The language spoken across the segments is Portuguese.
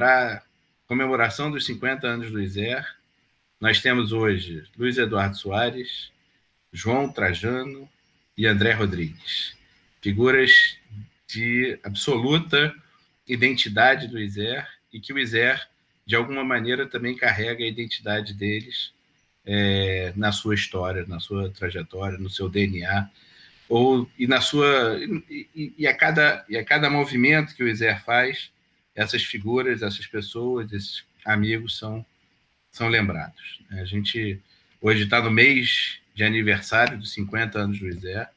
para comemoração dos 50 anos do ISER, nós temos hoje Luiz Eduardo Soares, João Trajano e André Rodrigues, figuras de absoluta identidade do ISER e que o ISER, de alguma maneira, também carrega a identidade deles é, na sua história, na sua trajetória, no seu DNA, ou e na sua e, e, a cada e a cada movimento que o ISER faz, essas figuras, essas pessoas, esses amigos são são lembrados. A gente hoje está no mês de aniversário dos 50 anos do ISER,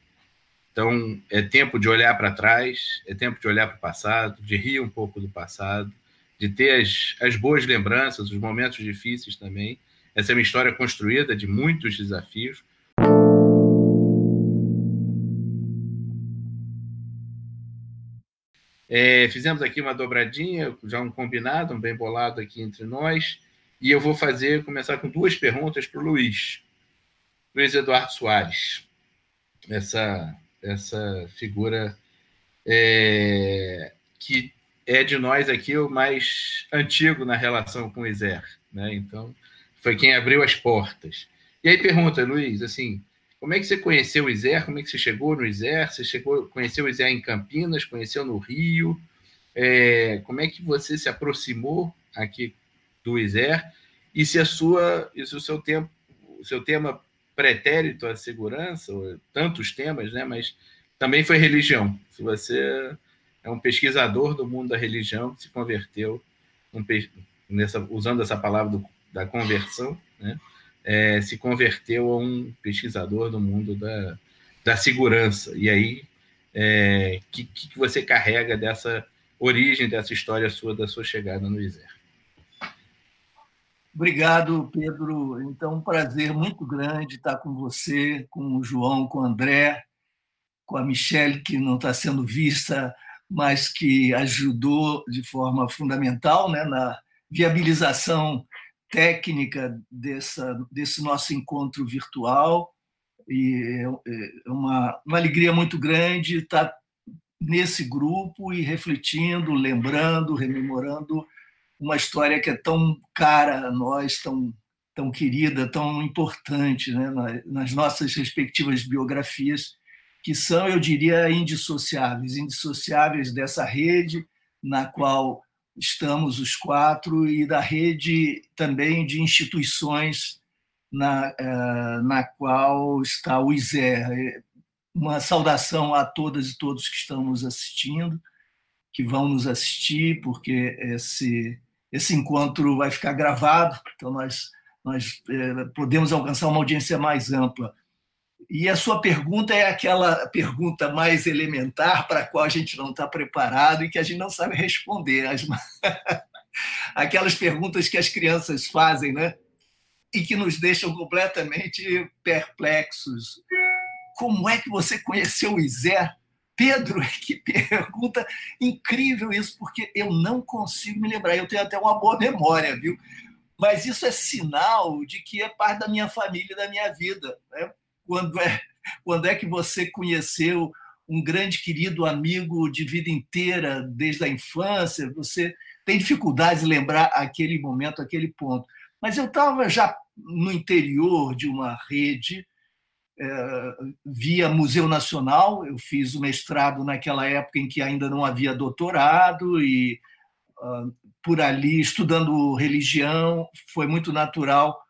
então é tempo de olhar para trás, é tempo de olhar para o passado, de rir um pouco do passado, de ter as, as boas lembranças, os momentos difíceis também. Essa é uma história construída de muitos desafios, É, fizemos aqui uma dobradinha, já um combinado, um bem bolado aqui entre nós, e eu vou fazer, começar com duas perguntas para o Luiz. Luiz Eduardo Soares, essa, essa figura é, que é de nós aqui o mais antigo na relação com o Iser, né? Então, foi quem abriu as portas. E aí pergunta, Luiz, assim, como é que você conheceu o ISER? Como é que você chegou no ISER? Você chegou, conheceu o ISER em Campinas, conheceu no Rio? É, como é que você se aproximou aqui do ISER? E se a sua, se o seu tempo, o seu tema pretérito à segurança, tantos temas, né? Mas também foi religião. Se você é um pesquisador do mundo da religião se converteu nessa, usando essa palavra do, da conversão, né? É, se converteu a um pesquisador no mundo da, da segurança. E aí, é, que, que você carrega dessa origem, dessa história sua, da sua chegada no ISER? Obrigado, Pedro. Então, um prazer muito grande estar com você, com o João, com o André, com a Michelle, que não está sendo vista, mas que ajudou de forma fundamental né, na viabilização técnica dessa, desse nosso encontro virtual. E é, é uma, uma alegria muito grande estar nesse grupo e refletindo, lembrando, rememorando uma história que é tão cara a nós, tão, tão querida, tão importante né? nas nossas respectivas biografias, que são, eu diria, indissociáveis indissociáveis dessa rede na qual estamos os quatro, e da rede também de instituições na, eh, na qual está o ISER. Uma saudação a todas e todos que estão nos assistindo, que vão nos assistir, porque esse, esse encontro vai ficar gravado, então nós, nós eh, podemos alcançar uma audiência mais ampla. E a sua pergunta é aquela pergunta mais elementar para a qual a gente não está preparado e que a gente não sabe responder. As... Aquelas perguntas que as crianças fazem, né? E que nos deixam completamente perplexos. Como é que você conheceu o Isé? Pedro, que pergunta incrível isso, porque eu não consigo me lembrar. Eu tenho até uma boa memória, viu? Mas isso é sinal de que é parte da minha família, da minha vida. Né? Quando é, quando é que você conheceu um grande querido amigo de vida inteira, desde a infância, você tem dificuldade de lembrar aquele momento, aquele ponto. Mas eu estava já no interior de uma rede, é, via Museu Nacional, eu fiz o mestrado naquela época em que ainda não havia doutorado, e uh, por ali, estudando religião, foi muito natural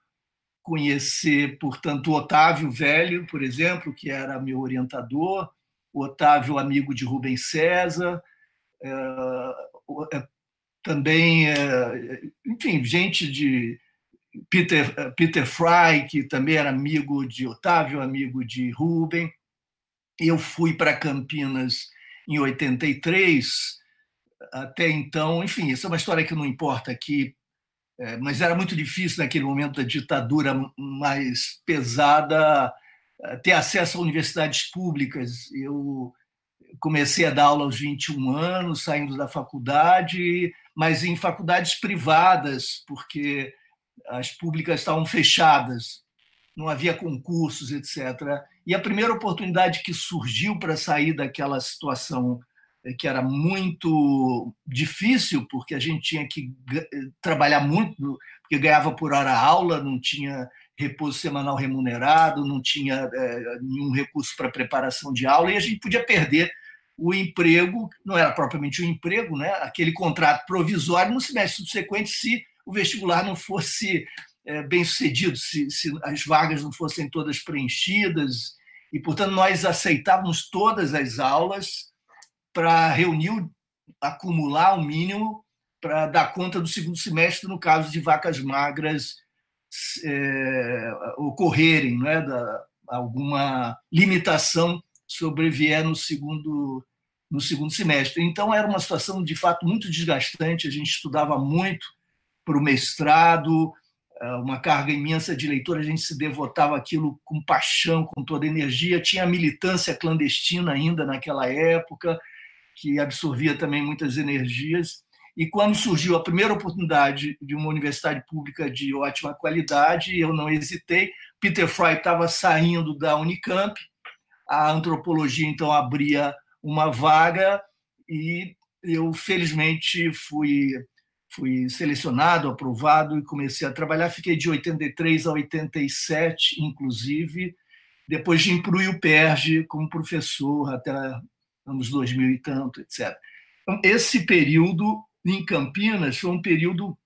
conhecer, portanto, Otávio Velho, por exemplo, que era meu orientador, Otávio, amigo de Rubens César, é, é, também, é, enfim, gente de Peter, Peter Fry, que também era amigo de Otávio, amigo de Rubem. Eu fui para Campinas em 83, até então, enfim, essa é uma história que não importa aqui é, mas era muito difícil naquele momento da ditadura mais pesada é, ter acesso a universidades públicas. Eu comecei a dar aula aos 21 anos, saindo da faculdade, mas em faculdades privadas, porque as públicas estavam fechadas, não havia concursos, etc. E a primeira oportunidade que surgiu para sair daquela situação que era muito difícil, porque a gente tinha que trabalhar muito, porque ganhava por hora aula, não tinha repouso semanal remunerado, não tinha é, nenhum recurso para preparação de aula, e a gente podia perder o emprego, não era propriamente um emprego, né? aquele contrato provisório no semestre subsequente, se o vestibular não fosse bem sucedido, se, se as vagas não fossem todas preenchidas. E, portanto, nós aceitávamos todas as aulas para reunir, acumular o mínimo para dar conta do segundo semestre no caso de vacas magras é, ocorrerem, não é? da, alguma limitação sobrevier no segundo no segundo semestre. Então era uma situação de fato muito desgastante. A gente estudava muito para o mestrado, é, uma carga imensa de leitura. A gente se devotava aquilo com paixão, com toda energia. Tinha militância clandestina ainda naquela época que absorvia também muitas energias. E quando surgiu a primeira oportunidade de uma universidade pública de ótima qualidade, eu não hesitei. Peter Fry estava saindo da Unicamp, a antropologia então abria uma vaga e eu felizmente fui fui selecionado, aprovado e comecei a trabalhar. Fiquei de 83 a 87, inclusive, depois de para o IUPERJ como professor até anos 2000 e tanto, etc. Então, esse período em Campinas foi um período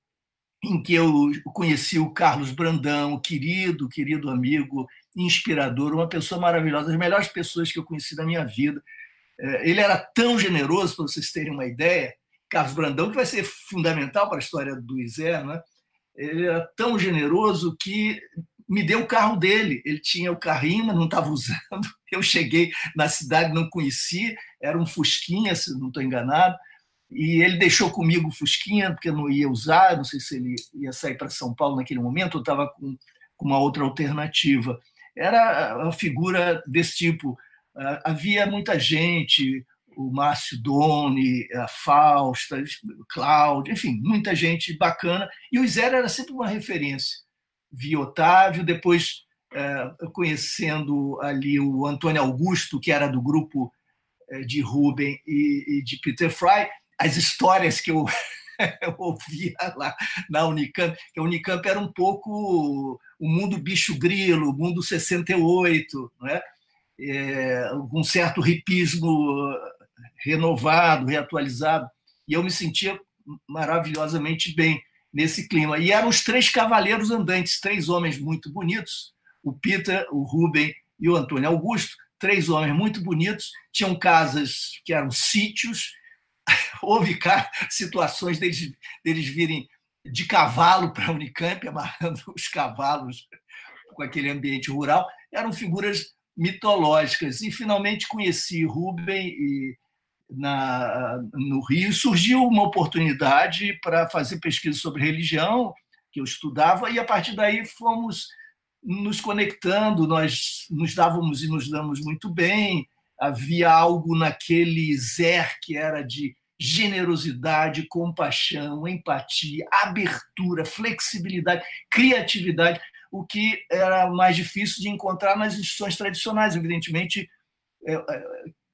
em que eu conheci o Carlos Brandão, querido, querido amigo, inspirador, uma pessoa maravilhosa, as melhores pessoas que eu conheci na minha vida. É, ele era tão generoso, para vocês terem uma ideia, Carlos Brandão, que vai ser fundamental para a história do Isé, né? ele era tão generoso que me deu o carro dele. Ele tinha o carrinho, mas não estava usando. Eu cheguei na cidade, não conheci, era um Fusquinha, se não estou enganado. E ele deixou comigo o Fusquinha, porque eu não ia usar, não sei se ele ia sair para São Paulo naquele momento, ou estava com, com uma outra alternativa. Era uma figura desse tipo. Ah, havia muita gente, o Márcio Doni, a Fausta, Cláudio, enfim, muita gente bacana. E o Zero era sempre uma referência. Vi Otávio, depois é, conhecendo ali o Antônio Augusto, que era do grupo é, de Ruben e, de Peter Fry, as histórias que eu, eu ouvia lá na Unicamp, que a Unicamp era um pouco o mundo bicho grilo, o mundo 68, não é? É, um certo ripismo renovado, reatualizado, e eu me sentia maravilhosamente bem nesse clima. E eram os três cavaleiros andantes, três homens muito bonitos, o Peter, o Ruben e o Antônio Augusto, três homens muito bonitos, tinham casas que eram sítios, houve situações deles, deles virem de cavalo para a Unicamp, amarrando os cavalos com aquele ambiente rural, eram figuras mitológicas. E finalmente conheci Rubem e, na, no Rio. Surgiu uma oportunidade para fazer pesquisa sobre religião, que eu estudava, e a partir daí fomos nos conectando, nós nos dávamos e nos damos muito bem. Havia algo naquele Zer que era de generosidade, compaixão, empatia, abertura, flexibilidade, criatividade, o que era mais difícil de encontrar nas instituições tradicionais, evidentemente é, é,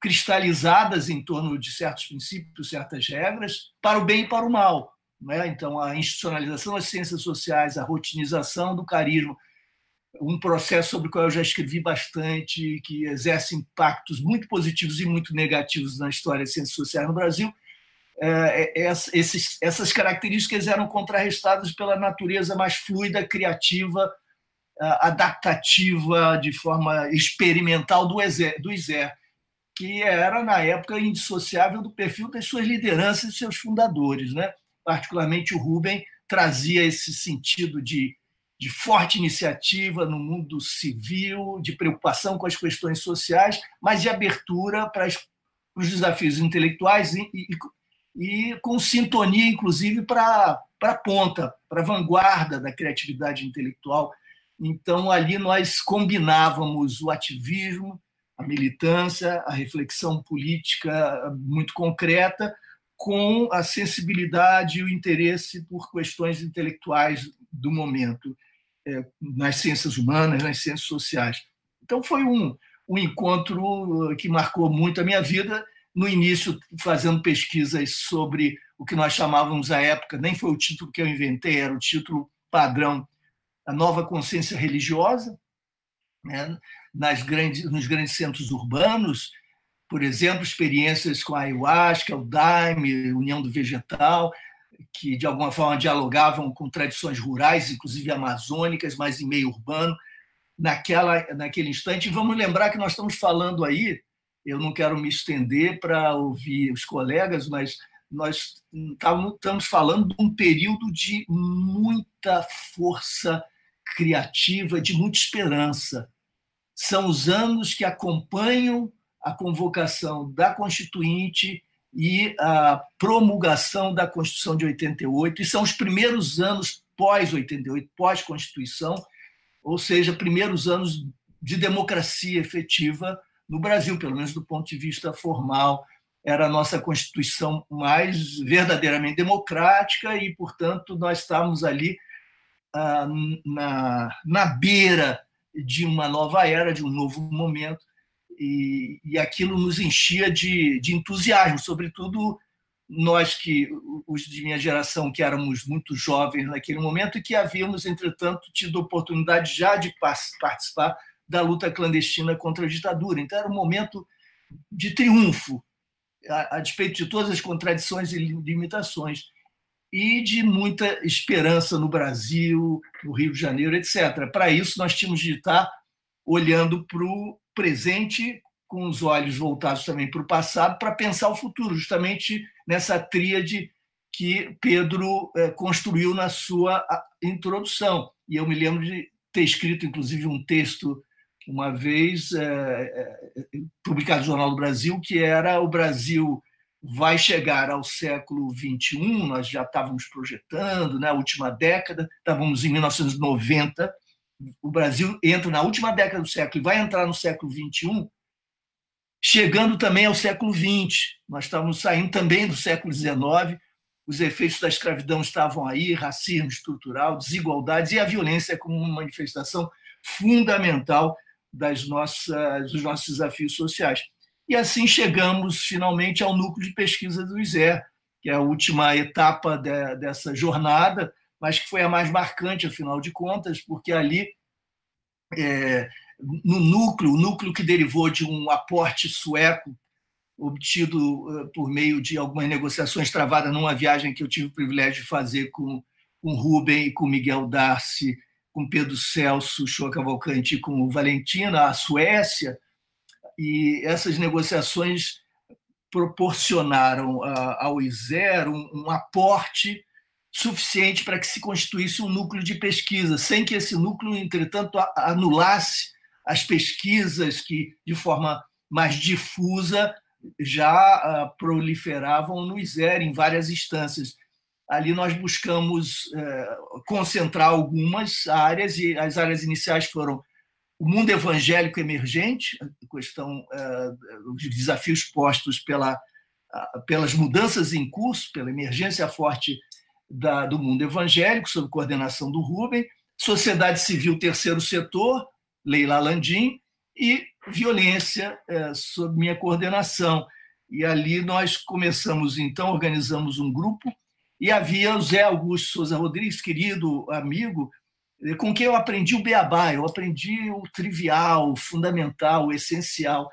cristalizadas em torno de certos princípios, certas regras, para o bem e para o mal. Né? Então, a institucionalização das ciências sociais, a rotinização do carisma, um processo sobre o qual eu já escrevi bastante, que exerce impactos muito positivos e muito negativos na história das ciências sociais no Brasil, é, é, esses, essas características eram contrarrestadas pela natureza mais fluida, criativa, adaptativa, de forma experimental do ISER, que era, na época, indissociável do perfil das suas lideranças e seus fundadores. Né? Particularmente o Rubem trazia esse sentido de, de forte iniciativa no mundo civil, de preocupação com as questões sociais, mas de abertura para os desafios intelectuais e, e, e com sintonia, inclusive, para a ponta, para a vanguarda da criatividade intelectual. Então, ali nós combinávamos o ativismo, a militância, a reflexão política muito concreta, com a sensibilidade e o interesse por questões intelectuais do momento, é, nas ciências humanas, nas ciências sociais. Então, foi um, um encontro que marcou muito a minha vida no início fazendo pesquisas sobre o que nós chamávamos à época, nem foi o título que eu inventei, era o título padrão, a nova consciência religiosa, né? Nas grandes, nos grandes centros urbanos, por exemplo, experiências com a ayahuasca, o daime, União do Vegetal, que de alguma forma dialogavam com tradições rurais, inclusive amazônicas, mas em meio urbano, naquela, naquele instante. E vamos lembrar que nós estamos falando aí, eu não quero me estender para ouvir os colegas, mas nós estamos falando de um período de muita força criativa, de muita esperança. São os anos que acompanham a convocação da Constituinte e a promulgação da Constituição de 88, e são os primeiros anos pós-88, pós-Constituição, ou seja, primeiros anos de democracia efetiva no Brasil, pelo menos do ponto de vista formal. Era a nossa Constituição mais verdadeiramente democrática e, portanto, nós estávamos ali ah, na, na beira de uma nova era, de um novo momento, e, e aquilo nos enchia de, de entusiasmo, sobretudo nós que os de minha geração que éramos muito jovens naquele momento e que havíamos entretanto tido oportunidade já de participar da luta clandestina contra a ditadura. Então era um momento de triunfo a, a despeito de todas as contradições e limitações e de muita esperança no Brasil no Rio de Janeiro etc para isso nós tínhamos de estar olhando para o presente com os olhos voltados também para o passado, para pensar o futuro, justamente nessa tríade que Pedro eh, construiu na sua introdução. E eu me lembro de ter escrito, inclusive, um texto uma vez eh, eh, publicado no Jornal do Brasil, que era o Brasil vai chegar ao século 21, nós já estávamos projetando, na né, última década, estávamos em 1990, o Brasil entra na última década do século e vai entrar no século 21, chegando também ao século XX. Nós estávamos saindo também do século XIX, os efeitos da escravidão estavam aí, racismo estrutural, desigualdades e a violência como uma manifestação fundamental das nossas, dos nossos desafios sociais. E assim chegamos finalmente ao núcleo de pesquisa do ISER, que é a última etapa de, dessa jornada, mas que foi a mais marcante, afinal de contas, porque ali, é, no núcleo, o núcleo que derivou de um aporte sueco obtido uh, por meio de algumas negociações travadas numa viagem que eu tive o privilégio de fazer com, com Rubem com Miguel Darcy, com Pedro Celso, Shoa Cavalcante e com o Valentina, a Suécia, e essas negociações proporcionaram uh, ao ISER um, um aporte suficiente para que se constituísse um núcleo de pesquisa, sem que esse núcleo, entretanto, anulasse as pesquisas que, de forma mais difusa, já ah, proliferavam no ISER em várias instâncias. Ali nós buscamos eh, concentrar algumas áreas, e as áreas iniciais foram o mundo evangélico emergente, a questão, eh, os desafios postos pela, pelas mudanças em curso, pela emergência forte da, do mundo evangélico, sob coordenação do Rubem, sociedade civil, terceiro setor, Leila Landim, e violência, é, sob minha coordenação. E ali nós começamos, então, organizamos um grupo, e havia o Zé Augusto Souza Rodrigues, querido amigo, com quem eu aprendi o beabá, eu aprendi o trivial, o fundamental, o essencial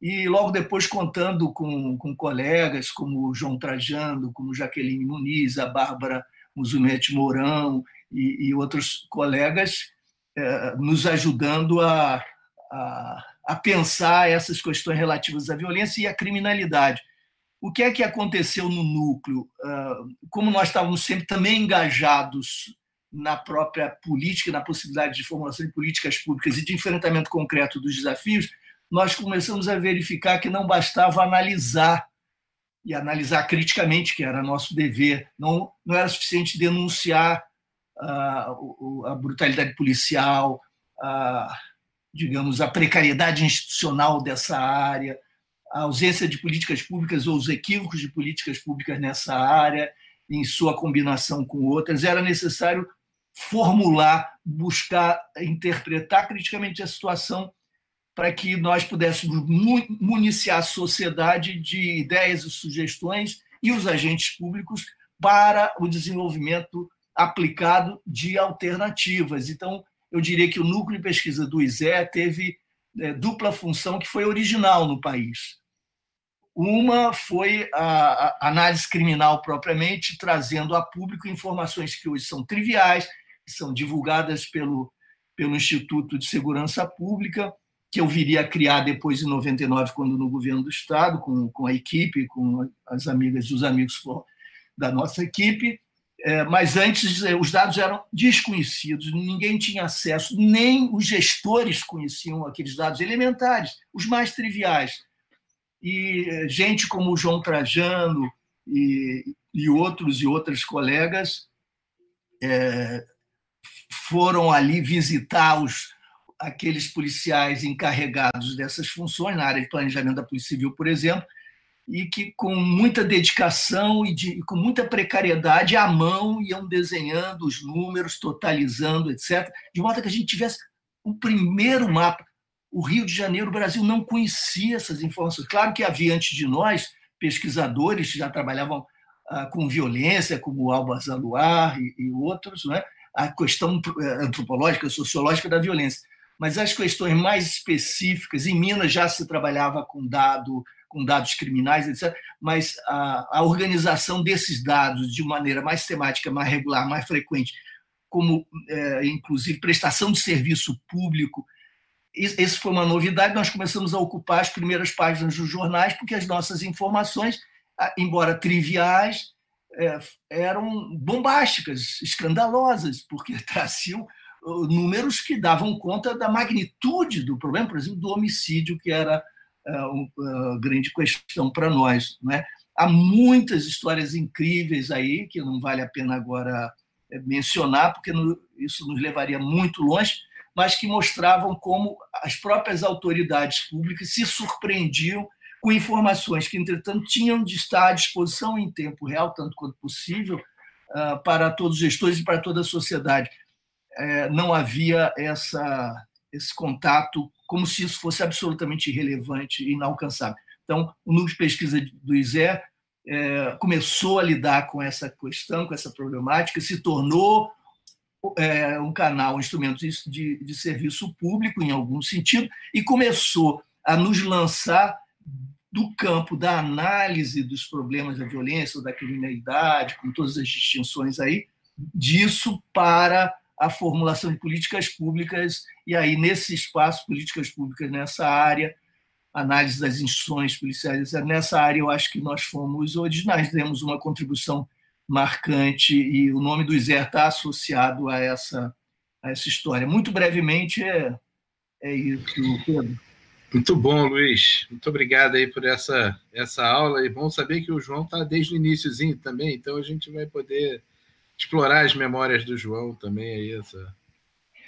e logo depois contando com, com colegas como João Trajano, como Jaqueline Muniz, a Bárbara Musumete Mourão e, e outros colegas eh, nos ajudando a, a, a, pensar essas questões relativas à violência e à criminalidade. O que é que aconteceu no núcleo? Uh, como nós estávamos sempre também engajados na própria política, na possibilidade de formulação de políticas públicas e de enfrentamento concreto dos desafios, nós começamos a verificar que não bastava analisar e analisar criticamente, que era nosso dever, não, não era suficiente denunciar uh, a brutalidade policial, a, digamos, a precariedade institucional dessa área, a ausência de políticas públicas ou os equívocos de políticas públicas nessa área, em sua combinação com outras, era necessário formular, buscar interpretar criticamente a situação para que nós pudéssemos municiar a sociedade de ideias e sugestões e os agentes públicos para o desenvolvimento aplicado de alternativas. Então, eu diria que o núcleo de pesquisa do ISE teve é, dupla função que foi original no país. Uma foi a, análise criminal propriamente, trazendo a público informações que hoje são triviais, que são divulgadas pelo, pelo Instituto de Segurança Pública, que eu viria a criar depois, em 99, quando no governo do Estado, com, com a equipe, com as amigas e os amigos da nossa equipe, é, mas antes é, os dados eram desconhecidos, ninguém tinha acesso, nem os gestores conheciam aqueles dados elementares, os mais triviais. E é, gente como o João Trajano e, e outros e outras colegas é, foram ali visitar os, aqueles policiais encarregados dessas funções, na área de planejamento da Polícia Civil, por exemplo, e que com muita dedicação e de, com muita precariedade à mão iam desenhando os números, totalizando, etc., de modo que a gente tivesse o primeiro mapa. O Rio de Janeiro, o Brasil não conhecia essas informações. Claro que havia antes de nós pesquisadores que já trabalhavam ah, com violência, como Alba Zaluar e, e outros, né? A questão eh, antropológica, sociológica da violência. Mas as questões mais específicas, em Minas já se trabalhava com dado com dados criminais, etc. Mas a, a organização desses dados de maneira mais temática, mais regular, mais frequente, como é, inclusive prestação de serviço público, essa foi uma novidade. Nós começamos a ocupar as primeiras páginas dos jornais, porque as nossas informações, embora triviais, é, eram bombásticas, escandalosas, porque traziam uh, números que davam conta da magnitude do problema, por exemplo, do homicídio que era é uma grande questão para nós. Né? Há muitas histórias incríveis aí, que não vale a pena agora é, mencionar, porque isso nos levaria muito longe, mas que mostravam como as próprias autoridades públicas se surpreendiam com informações que, entretanto, tinham de estar à disposição em tempo real, tanto quanto possível, ah, para todos os gestores e para toda a sociedade. É, não havia essa, esse contato como se isso fosse absolutamente irrelevante e inalcançável. Então, o núcleo de pesquisa do ISE é, começou a lidar com essa questão, com essa problemática, se tornou é, um canal, um instrumento de, de serviço público, em algum sentido, e começou a nos lançar do campo da análise dos problemas da violência ou da criminalidade, com todas as distinções aí, disso para a formulação de políticas públicas, e aí, nesse espaço, políticas públicas nessa área, análise das instituições policiais, nessa área eu acho que nós fomos originais, temos uma contribuição marcante, e o nome do ISER está associado a essa, a essa história. Muito brevemente, é, é isso, Pedro. Muito bom, Luiz. Muito obrigado aí por essa, essa aula. E bom saber que o João está desde o iníciozinho também, então a gente vai poder explorar as memórias do João também aí, essa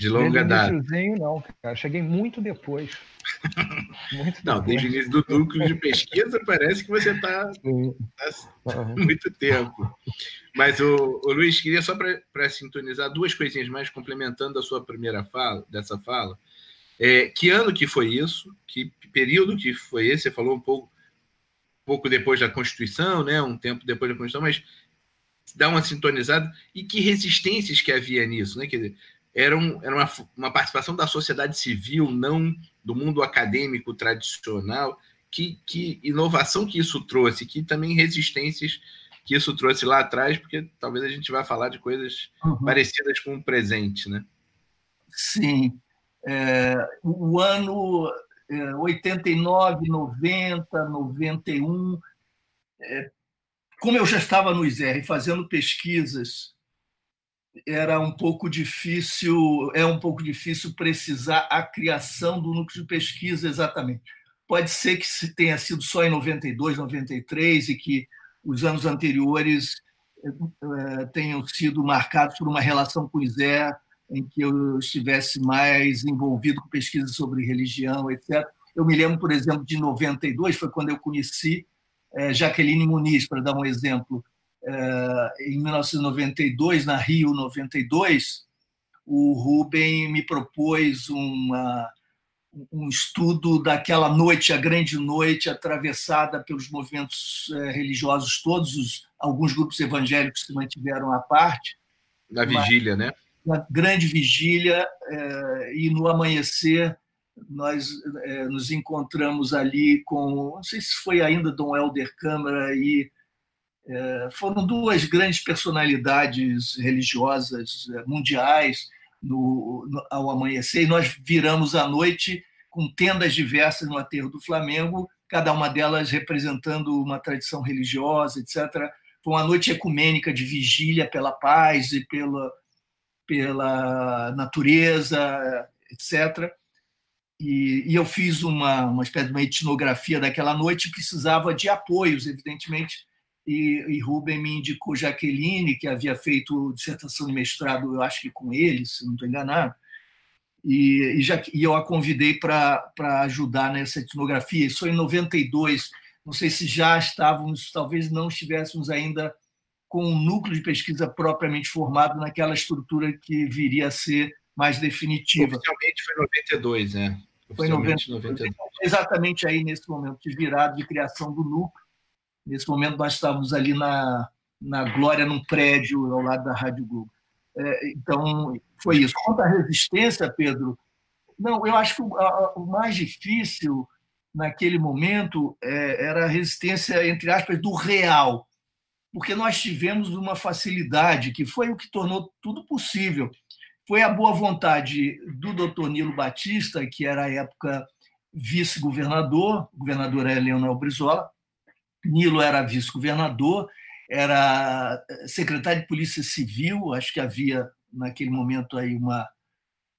de longa data. não, cara. Cheguei muito depois. muito não, depois. desde o início do núcleo de pesquisa parece que você está tá uhum. muito tempo. Mas o, o Luiz queria só para sintonizar duas coisinhas mais complementando a sua primeira fala, dessa fala. É, que ano que foi isso? Que período que foi esse? Você falou um pouco, pouco depois da Constituição, né? Um tempo depois da Constituição, mas dar uma sintonizada e que resistências que havia nisso, né? Quer dizer, era, um, era uma, uma participação da sociedade civil, não do mundo acadêmico tradicional. Que, que inovação que isso trouxe, que também resistências que isso trouxe lá atrás, porque talvez a gente vá falar de coisas uhum. parecidas com o presente, né? Sim. É, o ano é, 89, 90, 91, é, como eu já estava no ISER fazendo pesquisas, era um pouco difícil, é um pouco difícil precisar a criação do núcleo de pesquisa exatamente. Pode ser que tenha sido só em 92, 93 e que os anos anteriores eh, tenham sido marcados por uma relação com o ISER em que eu estivesse mais envolvido com pesquisas sobre religião, etc. Eu me lembro, por exemplo, de 92, foi quando eu conheci é, Jaqueline Muniz, para dar um exemplo, é, em 1992, na Rio 92, o Rubem me propôs uma, um estudo daquela noite, a grande noite, atravessada pelos movimentos eh, religiosos todos, os, alguns grupos evangélicos se mantiveram à parte. Na vigília, né? Na grande vigília, eh, e no amanhecer nós eh, nos encontramos ali com, não sei se foi ainda Dom Helder Câmara e foram duas grandes personalidades religiosas mundiais, no, no, ao amanhecer, e nós viramos a noite com tendas diversas no aterro do Flamengo, cada uma delas representando uma tradição religiosa, etc. Foi uma noite ecumênica de vigília pela paz e pela, pela natureza, etc. E, e eu fiz uma, uma espécie de uma etnografia daquela noite, precisava de apoios, evidentemente, e, e Rubem me indicou Jaqueline, que havia feito dissertação de mestrado, eu acho que com ele, se não estou enganado, e, e, já, e eu a convidei para ajudar nessa etnografia. Isso foi em 92, não sei se já estávamos, talvez não estivéssemos ainda com um núcleo de pesquisa propriamente formado naquela estrutura que viria a ser mais definitiva. Oficialmente foi 92, né? Foi 92. 92. Exatamente aí nesse momento de virada de criação do núcleo. Nesse momento, nós estávamos ali na, na Glória, num prédio ao lado da Rádio Globo. É, então, foi isso. Quanto à resistência, Pedro, não, eu acho que o, a, o mais difícil naquele momento é, era a resistência, entre aspas, do real, porque nós tivemos uma facilidade que foi o que tornou tudo possível. Foi a boa vontade do doutor Nilo Batista, que era, à época, vice-governador, o governador era Leonel Brizola, Nilo era vice-governador, era secretário de Polícia Civil, acho que havia naquele momento aí uma,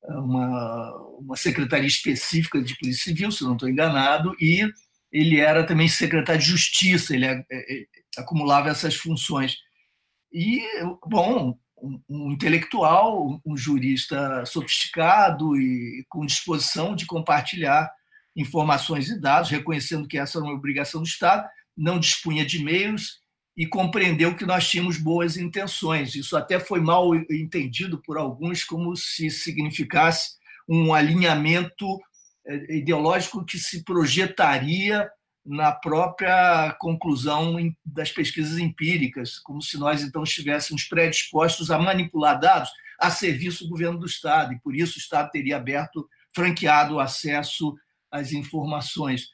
uma, uma secretaria específica de Polícia Civil, se não estou enganado, e ele era também secretário de Justiça, ele é, é, acumulava essas funções. E, bom, um, um intelectual, um jurista sofisticado e com disposição de compartilhar informações e dados, reconhecendo que essa era uma obrigação do Estado, não dispunha de meios e compreendeu que nós tínhamos boas intenções. Isso até foi mal entendido por alguns como se significasse um alinhamento eh, ideológico que se projetaria na própria conclusão das pesquisas empíricas, como se nós então estivéssemos predispostos a manipular dados a serviço do governo do Estado, e por isso o Estado teria aberto, franqueado o acesso às informações.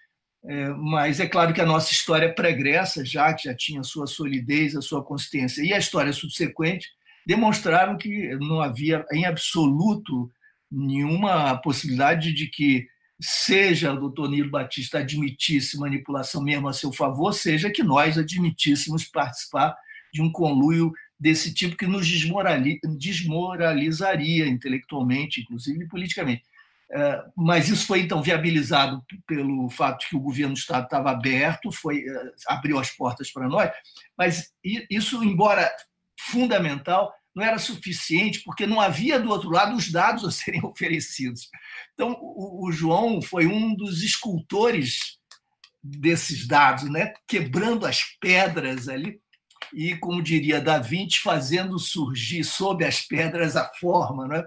É, mas é claro que a nossa história pregressa, já que já tinha sua solidez, a sua consistência, e a história subsequente, demonstraram que não havia em absoluto nenhuma possibilidade de que seja o doutor Nilo Batista admitisse manipulação mesmo a seu favor, seja que nós admitíssemos participar de um conluio desse tipo que nos desmoralizaria intelectualmente, inclusive politicamente. É, mas isso foi então viabilizado pelo fato que o governo do Estado estava aberto, foi é, abriu as portas para nós, mas isso, embora fundamental, não era suficiente, porque não havia do outro lado os dados a serem oferecidos. Então, o, João foi um dos escultores desses dados, né? quebrando as pedras ali, e, como diria Da Vinci, fazendo surgir sob as pedras a forma. Né?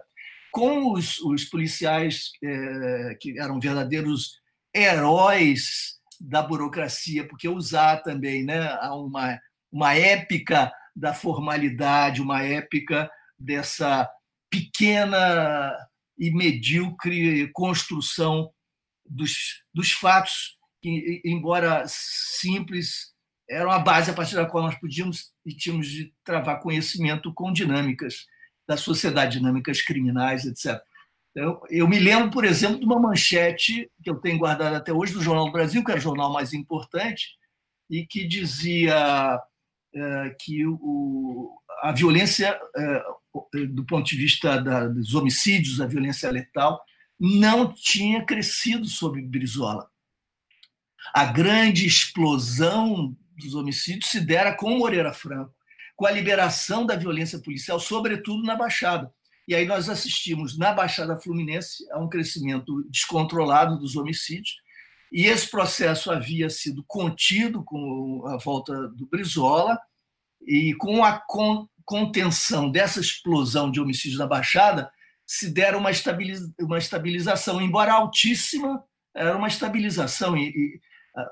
com os, os policiais é, que eram verdadeiros heróis da burocracia, porque usar também né, uma, uma épica da formalidade, uma épica dessa pequena e medíocre construção dos, dos fatos, que, embora simples, eram a base a partir da qual nós podíamos e tínhamos de travar conhecimento com dinâmicas da sociedade, dinâmicas criminais, etc. Eu, eu, me lembro, por exemplo, de uma manchete que eu tenho guardado até hoje do Jornal do Brasil, que é o jornal mais importante, e que dizia que o, a violência, é, do ponto de vista da, dos homicídios, a violência letal, não tinha crescido sob Brizola. A grande explosão dos homicídios se dera com Moreira Franco com a liberação da violência policial, sobretudo na Baixada. E aí nós assistimos na Baixada Fluminense a um crescimento descontrolado dos homicídios, e esse processo havia sido contido com a volta do Brizola, e com a contenção dessa explosão de homicídios na Baixada, se dera uma, uma estabilização, embora altíssima, era uma estabilização. E, e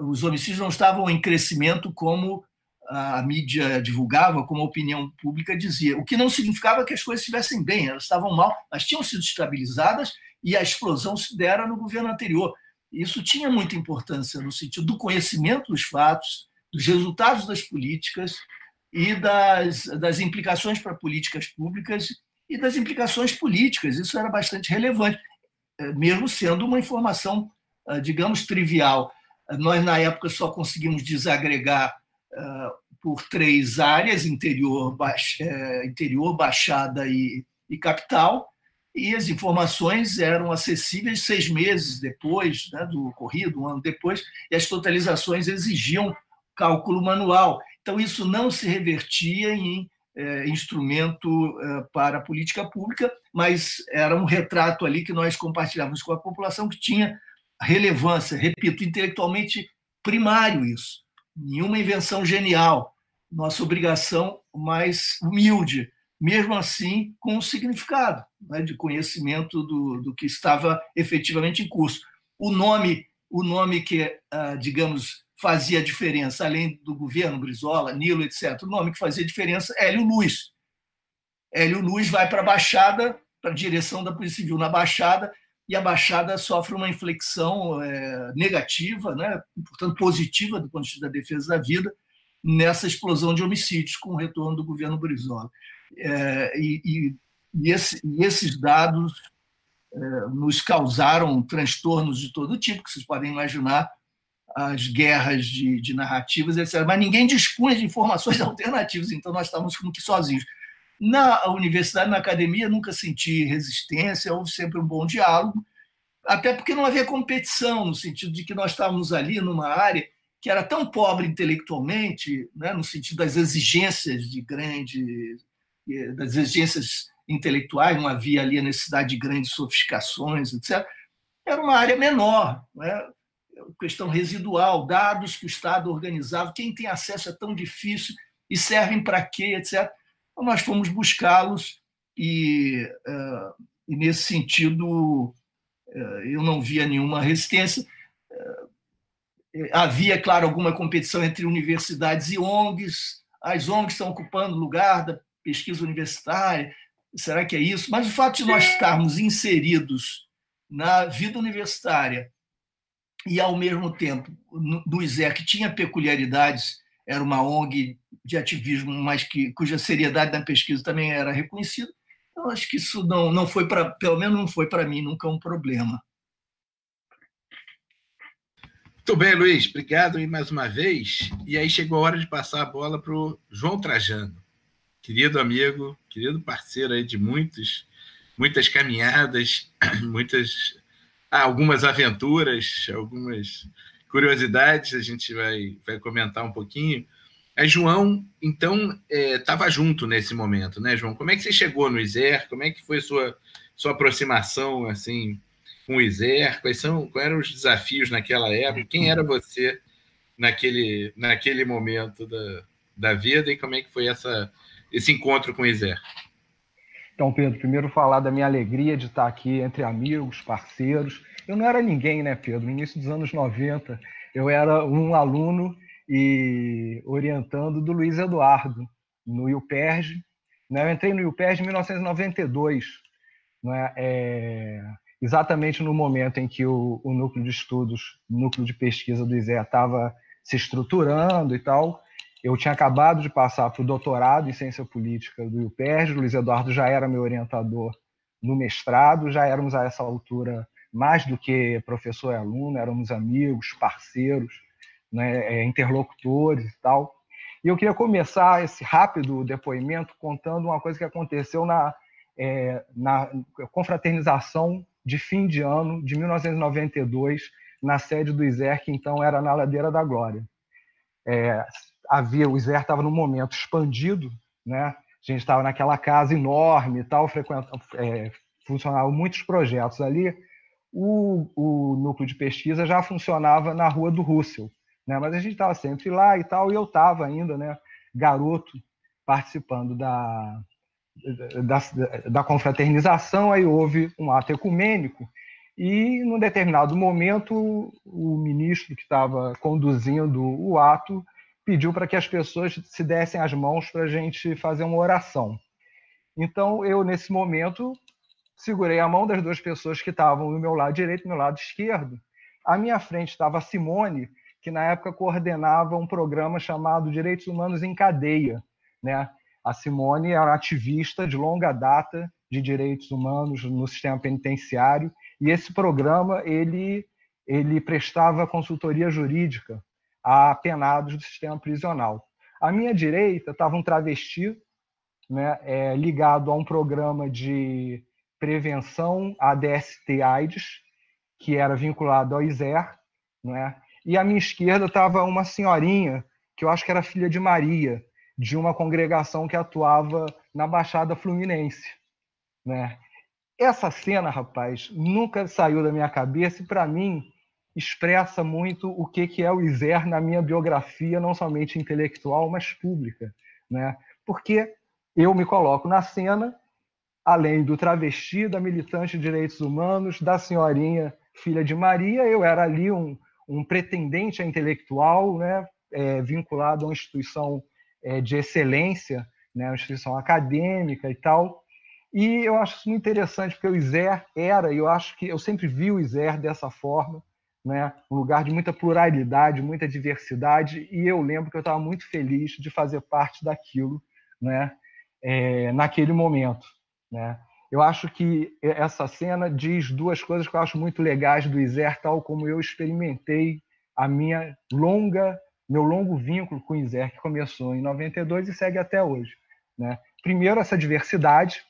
os homicídios não estavam em crescimento como a mídia divulgava, como a opinião pública dizia. O que não significava que as coisas estivessem bem, elas estavam mal, mas tinham sido estabilizadas e a explosão se dera no governo anterior. Isso tinha muita importância no sentido do conhecimento dos fatos, dos resultados das políticas e das, das implicações para políticas públicas e das implicações políticas. Isso era bastante relevante, eh, mesmo sendo uma informação, ah, digamos, trivial. Nós, na época, só conseguimos desagregar uh, por três áreas: interior, baix, uh, interior baixada e, e, capital. E as informações eram acessíveis seis meses depois né, do ocorrido, um ano depois, e as totalizações exigiam cálculo manual. Então, isso não se revertia em eh, instrumento para a política pública, mas era um retrato ali que nós compartilhávamos com a população que tinha relevância, repito, intelectualmente primário isso. Nenhuma invenção genial. Nossa obrigação mais humilde, mesmo assim com um significado né, de conhecimento do, do que estava efetivamente em curso. O nome, o nome que, ah, digamos, fazia diferença, além do governo, Brizola, Nilo, etc., o nome que fazia diferença é Hélio Luz. Hélio Luz vai para a Baixada, para a direção da Polícia Civil na Baixada, e a Baixada sofre uma inflexão é, negativa, né, portanto positiva do ponto de vista da defesa da vida, nessa explosão de homicídios com o retorno do governo Brizola. É, e, e, esse, e, esses dados é, nos causaram transtornos de todo tipo, que vocês podem imaginar, as guerras de, de narrativas, etc. Mas ninguém dispunha de informações alternativas, então nós estávamos como que sozinhos. Na universidade, na academia, nunca senti resistência, houve sempre um bom diálogo, até porque não havia competição, no sentido de que nós estávamos ali numa área que era tão pobre intelectualmente, né, no sentido das exigências de grande, das exigências intelectuais, não havia ali a necessidade de grandes sofisticações, etc. Era uma área menor, né? questão residual, dados que o Estado organizava, quem tem acesso é tão difícil e servem para quê, etc. Então, nós fomos buscá-los e, uh, e, nesse sentido, uh, eu não via nenhuma resistência. Uh, havia, claro, alguma competição entre universidades e ONGs. As ONGs estão ocupando lugar da pesquisa universitária. Será que é isso? Mas o fato de nós estarmos inseridos na vida universitária e, ao mesmo tempo, do ISER, que tinha peculiaridades era uma ONG de ativismo, mas que, cuja seriedade na pesquisa também era reconhecida. Eu acho que isso não, não foi para, pelo menos não foi para mim nunca um problema. Muito bem, Luiz, obrigado mais uma vez. E aí chegou a hora de passar a bola para o João Trajano, querido amigo, querido parceiro aí de muitos, muitas caminhadas, muitas ah, algumas aventuras, algumas curiosidades, a gente vai, vai comentar um pouquinho. A João, então, estava é, junto nesse momento, né, João? Como é que você chegou no ISER? Como é que foi sua sua aproximação assim com o ISER? Quais são, quais eram os desafios naquela época? Quem era você naquele naquele momento da, da vida e como é que foi essa esse encontro com o ISER? Então, Pedro, primeiro falar da minha alegria de estar aqui entre amigos, parceiros eu não era ninguém, né, Pedro? No início dos anos 90, eu era um aluno e orientando do Luiz Eduardo no IUPERJ. Né? Eu entrei no IUPERJ em 1992, né? É, exatamente no momento em que o, o núcleo de estudos, núcleo de pesquisa do ISE estava se estruturando e tal. Eu tinha acabado de passar para o doutorado em ciência política do IUPERJ, o Luiz Eduardo já era meu orientador no mestrado, já éramos a essa altura mais do que professor e aluno, éramos amigos, parceiros, né, é, interlocutores e tal. E eu queria começar esse rápido depoimento contando uma coisa que aconteceu na, é, na confraternização de fim de ano de 1992, na sede do ISER, que então era na Ladeira da Glória. É, havia, o ISER estava num momento expandido, né? a gente estava naquela casa enorme e tal, frequenta, é, funcionavam muitos projetos ali, o, o núcleo de pesquisa já funcionava na Rua do Russell, né? mas a gente estava sempre lá e tal, e eu estava ainda, né, garoto, participando da, da, da confraternização, aí houve um ato ecumênico, e, num determinado momento, o ministro que estava conduzindo o ato pediu para que as pessoas se dessem as mãos para a gente fazer uma oração. Então, eu, nesse momento, segurei a mão das duas pessoas que estavam do meu lado direito e do meu lado esquerdo. À minha frente estava a Simone, que na época coordenava um programa chamado Direitos Humanos em Cadeia. Né? A Simone era ativista de longa data de direitos humanos no sistema penitenciário e esse programa ele ele prestava consultoria jurídica a do sistema prisional. À minha direita estava um travesti, né, é, ligado a um programa de prevenção à DST-AIDS, que era vinculado ao ISER, né, e à minha esquerda estava uma senhorinha, que eu acho que era filha de Maria, de uma congregação que atuava na Baixada Fluminense. Né? Essa cena, rapaz, nunca saiu da minha cabeça e, para mim, expressa muito o que, que é o ISER na minha biografia, não somente intelectual, mas pública. Né? Porque eu me coloco na cena, além do travesti, da militante de direitos humanos, da senhorinha filha de Maria, eu era ali um, um pretendente a intelectual, né? É, vinculado a uma instituição é, de excelência, né? uma instituição acadêmica e tal. E eu acho isso muito interessante, porque o ISER era, e eu acho que eu sempre vi o ISER dessa forma, né? um lugar de muita pluralidade, muita diversidade, e eu lembro que eu estava muito feliz de fazer parte daquilo né? É, naquele momento. Né? Eu acho que essa cena diz duas coisas que eu acho muito legais do ISER, tal como eu experimentei a minha longa, meu longo vínculo com o ISER, que começou em 92 e segue até hoje. Né? Primeiro, essa diversidade,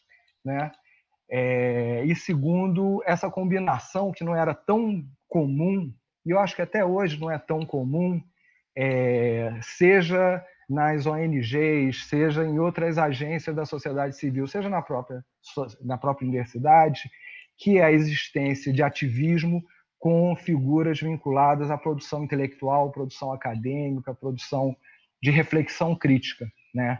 né? É, e segundo, essa combinação que não era tão comum, e eu acho que até hoje não é tão comum, é, seja nas ONGs, seja em outras agências da sociedade civil, seja na própria, na própria universidade, que é a existência de ativismo com figuras vinculadas à produção intelectual, produção acadêmica, produção de reflexão crítica. Né?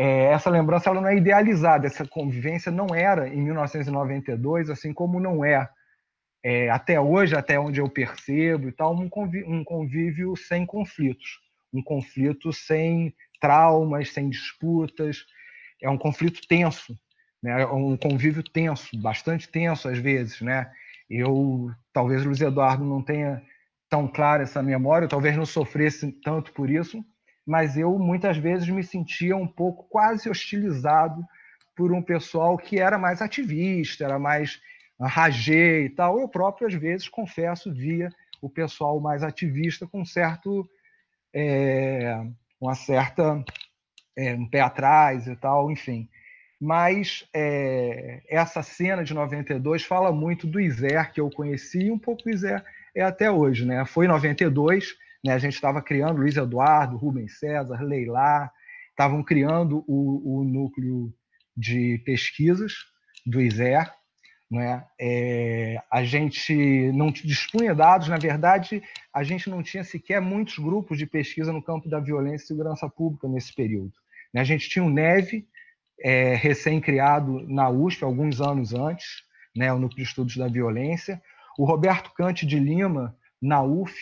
É, essa lembrança ela não é idealizada, essa convivência não era em 1992, assim como não é, é até hoje, até onde eu percebo e tal, um convívio, um convívio sem conflitos, um conflito sem traumas, sem disputas, é um conflito tenso, né? É um convívio tenso, bastante tenso às vezes, né? Eu, talvez Luiz Eduardo não tenha tão clara essa memória, talvez não sofresse tanto por isso, mas eu muitas vezes me sentia um pouco quase hostilizado por um pessoal que era mais ativista, era mais ragê e tal. Eu próprio, às vezes, confesso, via o pessoal mais ativista com certo, é, uma certa é, um pé atrás e tal, enfim. Mas é, essa cena de 92 fala muito do Iser, que eu conheci, e um pouco o Iser é até hoje. Né? Foi em 92, né? A gente estava criando Luiz Eduardo, Rubens César, Leilá, estavam criando o, o núcleo de pesquisas do ISER. Né? É, a gente não dispunha dados, na verdade, a gente não tinha sequer muitos grupos de pesquisa no campo da violência e segurança pública nesse período. Né? A gente tinha o NEVE, é, recém-criado na USP, alguns anos antes, né? o Núcleo de Estudos da Violência, o Roberto Cante de Lima, na UF,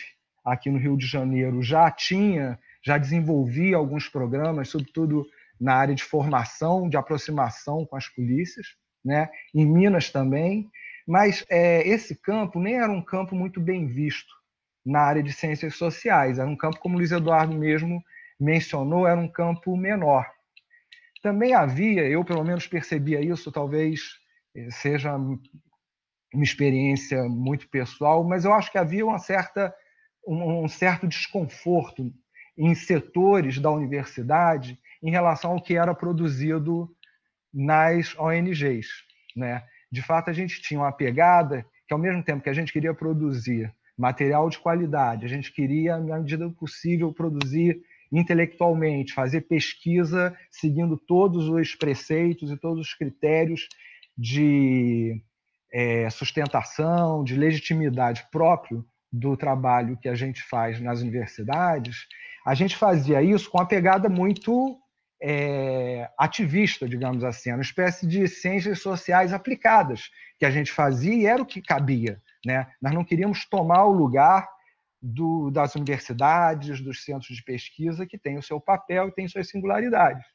aqui no Rio de Janeiro já tinha, já desenvolvia alguns programas, sobretudo na área de formação, de aproximação com as polícias, né? em Minas também, mas é, esse campo nem era um campo muito bem visto na área de ciências sociais, era um campo, como o Luiz Eduardo mesmo mencionou, era um campo menor. Também havia, eu pelo menos percebia isso, talvez seja uma experiência muito pessoal, mas eu acho que havia uma certa um certo desconforto em setores da universidade em relação ao que era produzido nas ONGs. Né? De fato, a gente tinha uma pegada que, ao mesmo tempo que a gente queria produzir material de qualidade, a gente queria, na medida do possível, produzir intelectualmente, fazer pesquisa seguindo todos os preceitos e todos os critérios de é, sustentação, de legitimidade próprio do trabalho que a gente faz nas universidades, a gente fazia isso com uma pegada muito é, ativista, digamos assim, uma espécie de ciências sociais aplicadas que a gente fazia e era o que cabia. Né? Nós não queríamos tomar o lugar do, das universidades, dos centros de pesquisa, que têm o seu papel e têm suas singularidades.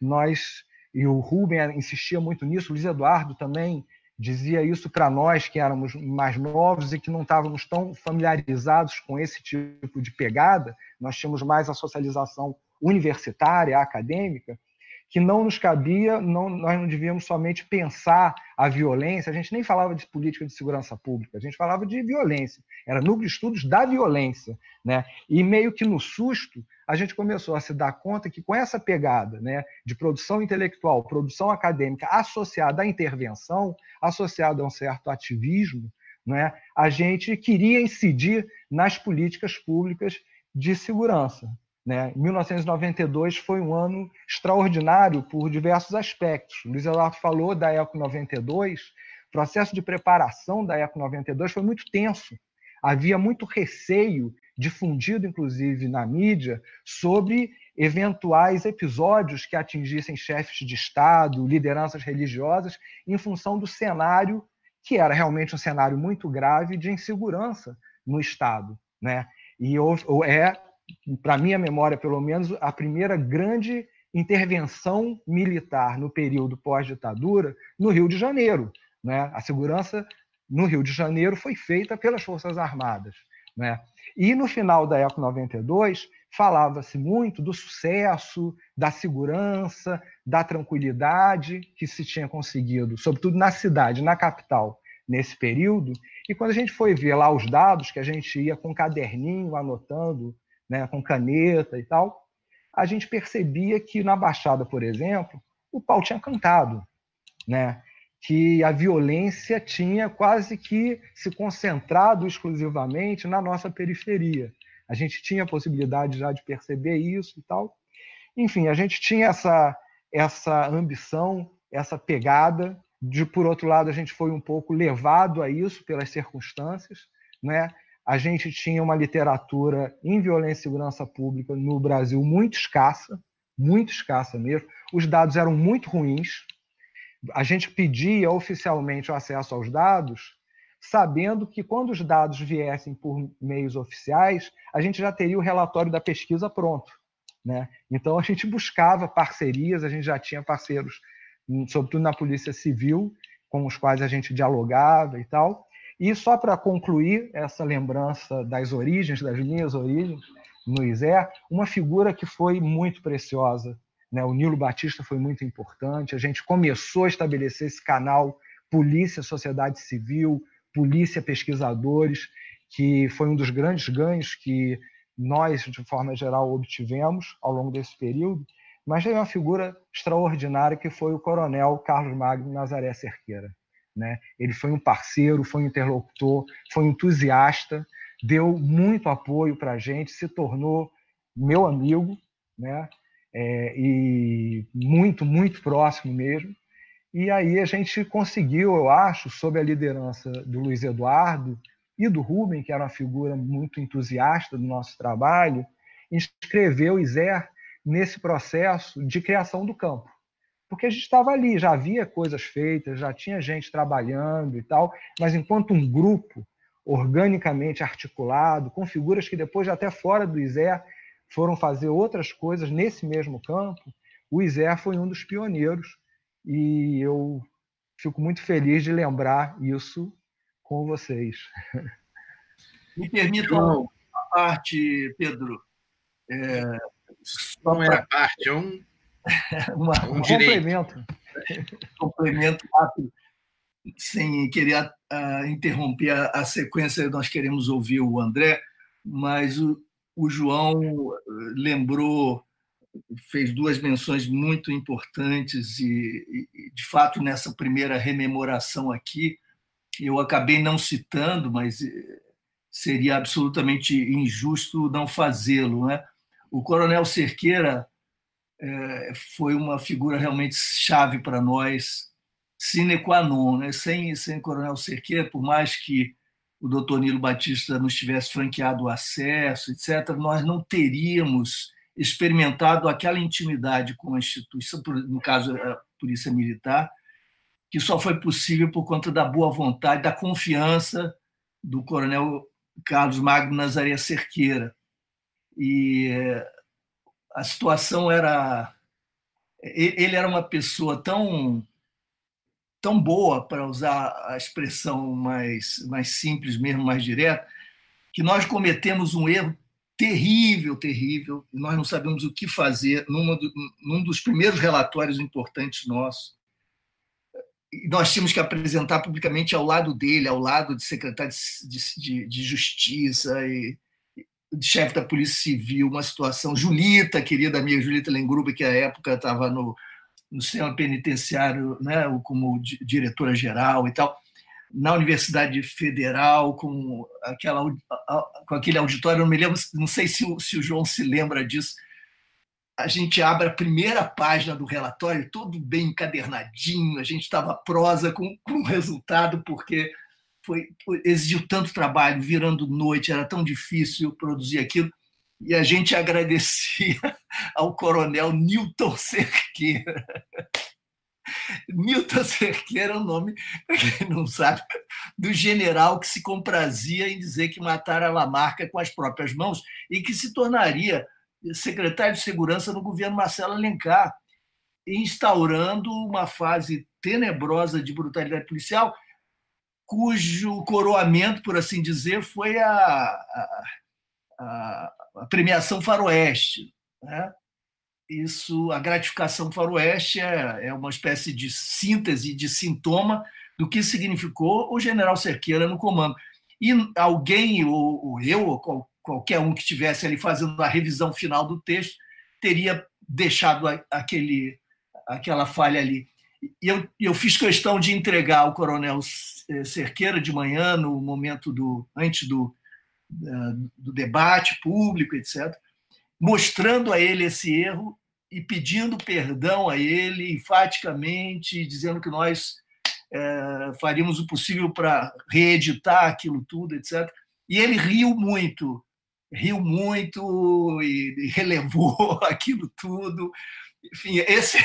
Nós, e o Rubem insistia muito nisso, o Luiz Eduardo também dizia isso para nós que éramos mais novos e que não estávamos tão familiarizados com esse tipo de pegada, nós tínhamos mais a socialização universitária, acadêmica, que não nos cabia, não, nós não devíamos somente pensar a violência, a gente nem falava de política de segurança pública, a gente falava de violência, era núcleo de estudos da violência. Né? E meio que no susto, a gente começou a se dar conta que com essa pegada né, de produção intelectual, produção acadêmica associada à intervenção, associada a um certo ativismo, né, a gente queria incidir nas políticas públicas de segurança. Né? 1992 foi um ano extraordinário por diversos aspectos. Luiz Eduardo falou da ECO 92, o processo de preparação da ECO 92 foi muito tenso. Havia muito receio, difundido inclusive na mídia, sobre eventuais episódios que atingissem chefes de Estado, lideranças religiosas, em função do cenário que era realmente um cenário muito grave de insegurança no Estado. Né? E é para minha memória, pelo menos, a primeira grande intervenção militar no período pós-ditadura no Rio de Janeiro. Né? A segurança no Rio de Janeiro foi feita pelas Forças Armadas. Né? E no final da ECO 92, falava-se muito do sucesso, da segurança, da tranquilidade que se tinha conseguido, sobretudo na cidade, na capital, nesse período. E quando a gente foi ver lá os dados, que a gente ia com um caderninho anotando né, com caneta e tal, a gente percebia que na Baixada, por exemplo, o pau tinha cantado, né? que a violência tinha quase que se concentrado exclusivamente na nossa periferia. A gente tinha a possibilidade já de perceber isso e tal. Enfim, a gente tinha essa, essa ambição, essa pegada, de por outro lado, a gente foi um pouco levado a isso pelas circunstâncias, né? A gente tinha uma literatura em violência e segurança pública no Brasil muito escassa, muito escassa mesmo. Os dados eram muito ruins. A gente pedia oficialmente o acesso aos dados, sabendo que quando os dados viessem por meios oficiais, a gente já teria o relatório da pesquisa pronto. Né? Então a gente buscava parcerias, a gente já tinha parceiros, sobretudo na Polícia Civil, com os quais a gente dialogava e tal. E só para concluir essa lembrança das origens, das minhas origens, no ISER, uma figura que foi muito preciosa. Né? O Nilo Batista foi muito importante. A gente começou a estabelecer esse canal Polícia, Sociedade Civil, Polícia, Pesquisadores, que foi um dos grandes ganhos que nós, de forma geral, obtivemos ao longo desse período. Mas tem uma figura extraordinária que foi o Coronel Carlos Magno Nazaré Cerqueira. Né? Ele foi um parceiro, foi um interlocutor, foi um entusiasta, deu muito apoio para a gente, se tornou meu amigo, né? É, e muito, muito próximo mesmo. E aí a gente conseguiu, eu acho, sob a liderança do Luiz Eduardo e do Rubem, que era uma figura muito entusiasta do nosso trabalho, inscrever o ISER nesse processo de criação do campo porque a gente estava ali, já havia coisas feitas, já tinha gente trabalhando e tal, mas enquanto um grupo organicamente articulado, com figuras que depois, até fora do ISER, foram fazer outras coisas nesse mesmo campo, o ISER foi um dos pioneiros e eu fico muito feliz de lembrar isso com vocês. Me permitam a parte, Pedro. É, não é a parte, é um Uma, um, um complemento. complemento rápido, sem querer uh, interromper a, a, sequência, nós queremos ouvir o André, mas o, o João lembrou, fez duas menções muito importantes e, e, de fato, nessa primeira rememoração aqui, eu acabei não citando, mas eh, seria absolutamente injusto não fazê-lo. Né? O Coronel Cerqueira é, foi uma figura realmente chave para nós, sine qua non. Né? Sem, sem Coronel Cerqueira, por mais que o doutor Nilo Batista nos tivesse franqueado o acesso, etc., nós não teríamos experimentado aquela intimidade com a instituição, no caso a Polícia Militar, que só foi possível por conta da boa vontade, da confiança do Coronel Carlos Magno Nazaré Cerqueira. E eh, a situação era ele era uma pessoa tão tão boa para usar a expressão mais mais simples mesmo mais direta que nós cometemos um erro terrível terrível e nós não sabemos o que fazer numa do, num dos primeiros relatórios importantes nossos. E nós tínhamos que apresentar publicamente ao lado dele ao lado de secretário de, de, de justiça e chefe da Polícia Civil, uma situação. Julita, querida amiga Julita Lengruba, que à época estava no, no sistema penitenciário né, como diretora-geral e tal, na Universidade Federal, com, aquela, com aquele auditório, não me lembro, não sei se o, se o João se lembra disso. A gente abre a primeira página do relatório, todo bem encadernadinho, a gente estava prosa com, com resultado, porque foi, exigiu tanto trabalho, virando noite, era tão difícil produzir aquilo. E a gente agradecia ao coronel Newton Cerqueira. Newton Cerqueira é o nome, quem não sabe, do general que se comprazia em dizer que matara Lamarca com as próprias mãos e que se tornaria secretário de segurança no governo Marcelo Alencar, instaurando uma fase tenebrosa de brutalidade policial cujo coroamento, por assim dizer, foi a, a, a, premiação Faroeste. Né? Isso, a gratificação Faroeste é, é uma espécie de síntese, de sintoma do que significou o general Cerqueira no comando. E alguém, ou, ou eu, ou qual, qualquer um que estivesse ali fazendo a revisão final do texto, teria deixado aquele, aquela falha ali. E eu, eu fiz questão de entregar ao coronel eh, Cerqueira de manhã, no momento do antes do, do debate público, etc., mostrando a ele esse erro e pedindo perdão a ele enfaticamente, dizendo que nós é, faríamos o possível para reeditar aquilo tudo, etc. E ele riu muito, riu muito e relevou aquilo tudo. Enfim, esse,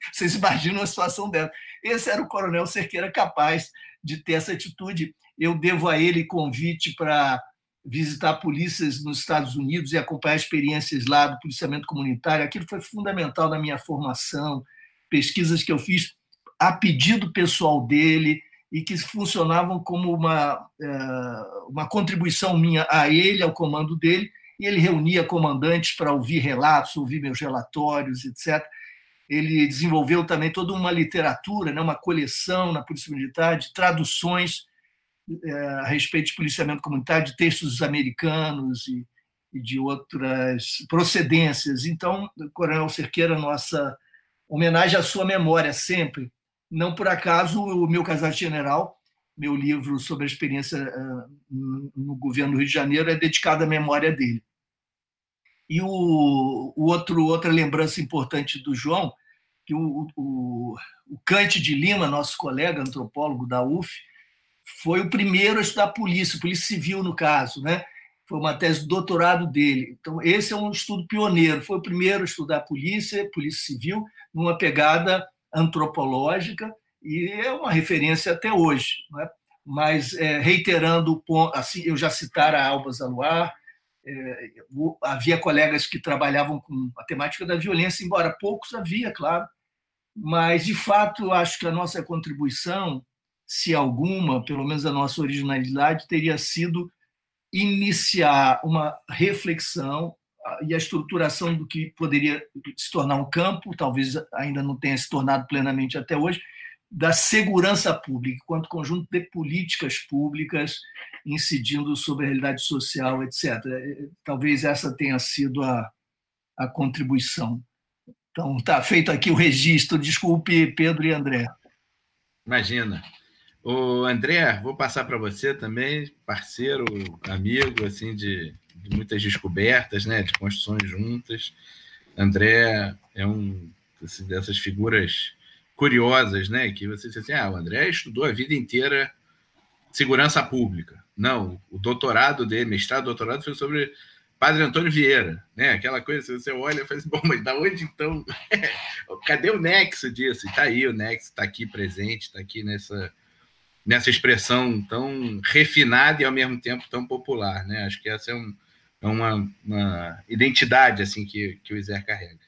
vocês imaginam uma situação dessa. Esse era o coronel Cerqueira capaz de ter essa atitude. Eu devo a ele convite para visitar polícias nos Estados Unidos e acompanhar experiências lá do policiamento comunitário. Aquilo foi fundamental na minha formação, pesquisas que eu fiz a pedido pessoal dele e que funcionavam como uma, eh, uma contribuição minha a ele, ao comando dele, e ele reunia comandantes para ouvir relatos, ouvir meus relatórios, etc. Ele desenvolveu também toda uma literatura, né, uma coleção na Polícia Militar de traduções é, a respeito de policiamento comunitário, de textos americanos e, e de outras procedências. Então, Coronel Cerqueira, nossa homenagem à sua memória sempre. Não por acaso, o meu casal general meu livro sobre a experiência no governo do Rio de Janeiro é dedicado à memória dele. E o, o outro, outra lembrança importante do João, que o, o, o Cante de Lima, nosso colega antropólogo da UF, foi o primeiro a estudar polícia, polícia civil no caso, né? Foi uma tese de doutorado dele. Então, esse é um estudo pioneiro. Foi o primeiro a estudar polícia, polícia civil, numa pegada antropológica, e é uma referência até hoje. Né? Mas, é, reiterando o ponto, assim, eu já citara a Alba Zaluar, havia colegas que trabalhavam com a temática da violência, embora poucos havia, claro, mas de fato acho que a nossa contribuição, se alguma, pelo menos a nossa originalidade, teria sido iniciar uma reflexão e a estruturação do que poderia se tornar um campo, talvez ainda não tenha se tornado plenamente até hoje, da segurança pública, quanto conjunto de políticas públicas incidindo sobre a realidade social, etc. Talvez essa tenha sido a, a contribuição. Então, está feito aqui o registro. Desculpe, Pedro e André. Imagina. O André, vou passar para você também, parceiro, amigo, assim, de, de muitas descobertas, né, de construções juntas. André é um assim, dessas figuras curiosas, né? Que você disse assim, ah, o André estudou a vida inteira segurança pública. Não, o doutorado dele, mestrado, doutorado foi sobre Padre Antônio Vieira, né? Aquela coisa, você olha e fala assim, bom, mas da onde então? Cadê o nexo disso? Está aí, o nexo está aqui presente, está aqui nessa, nessa expressão tão refinada e ao mesmo tempo tão popular, né? Acho que essa é, um, é uma, uma, identidade assim que, que o Iser carrega.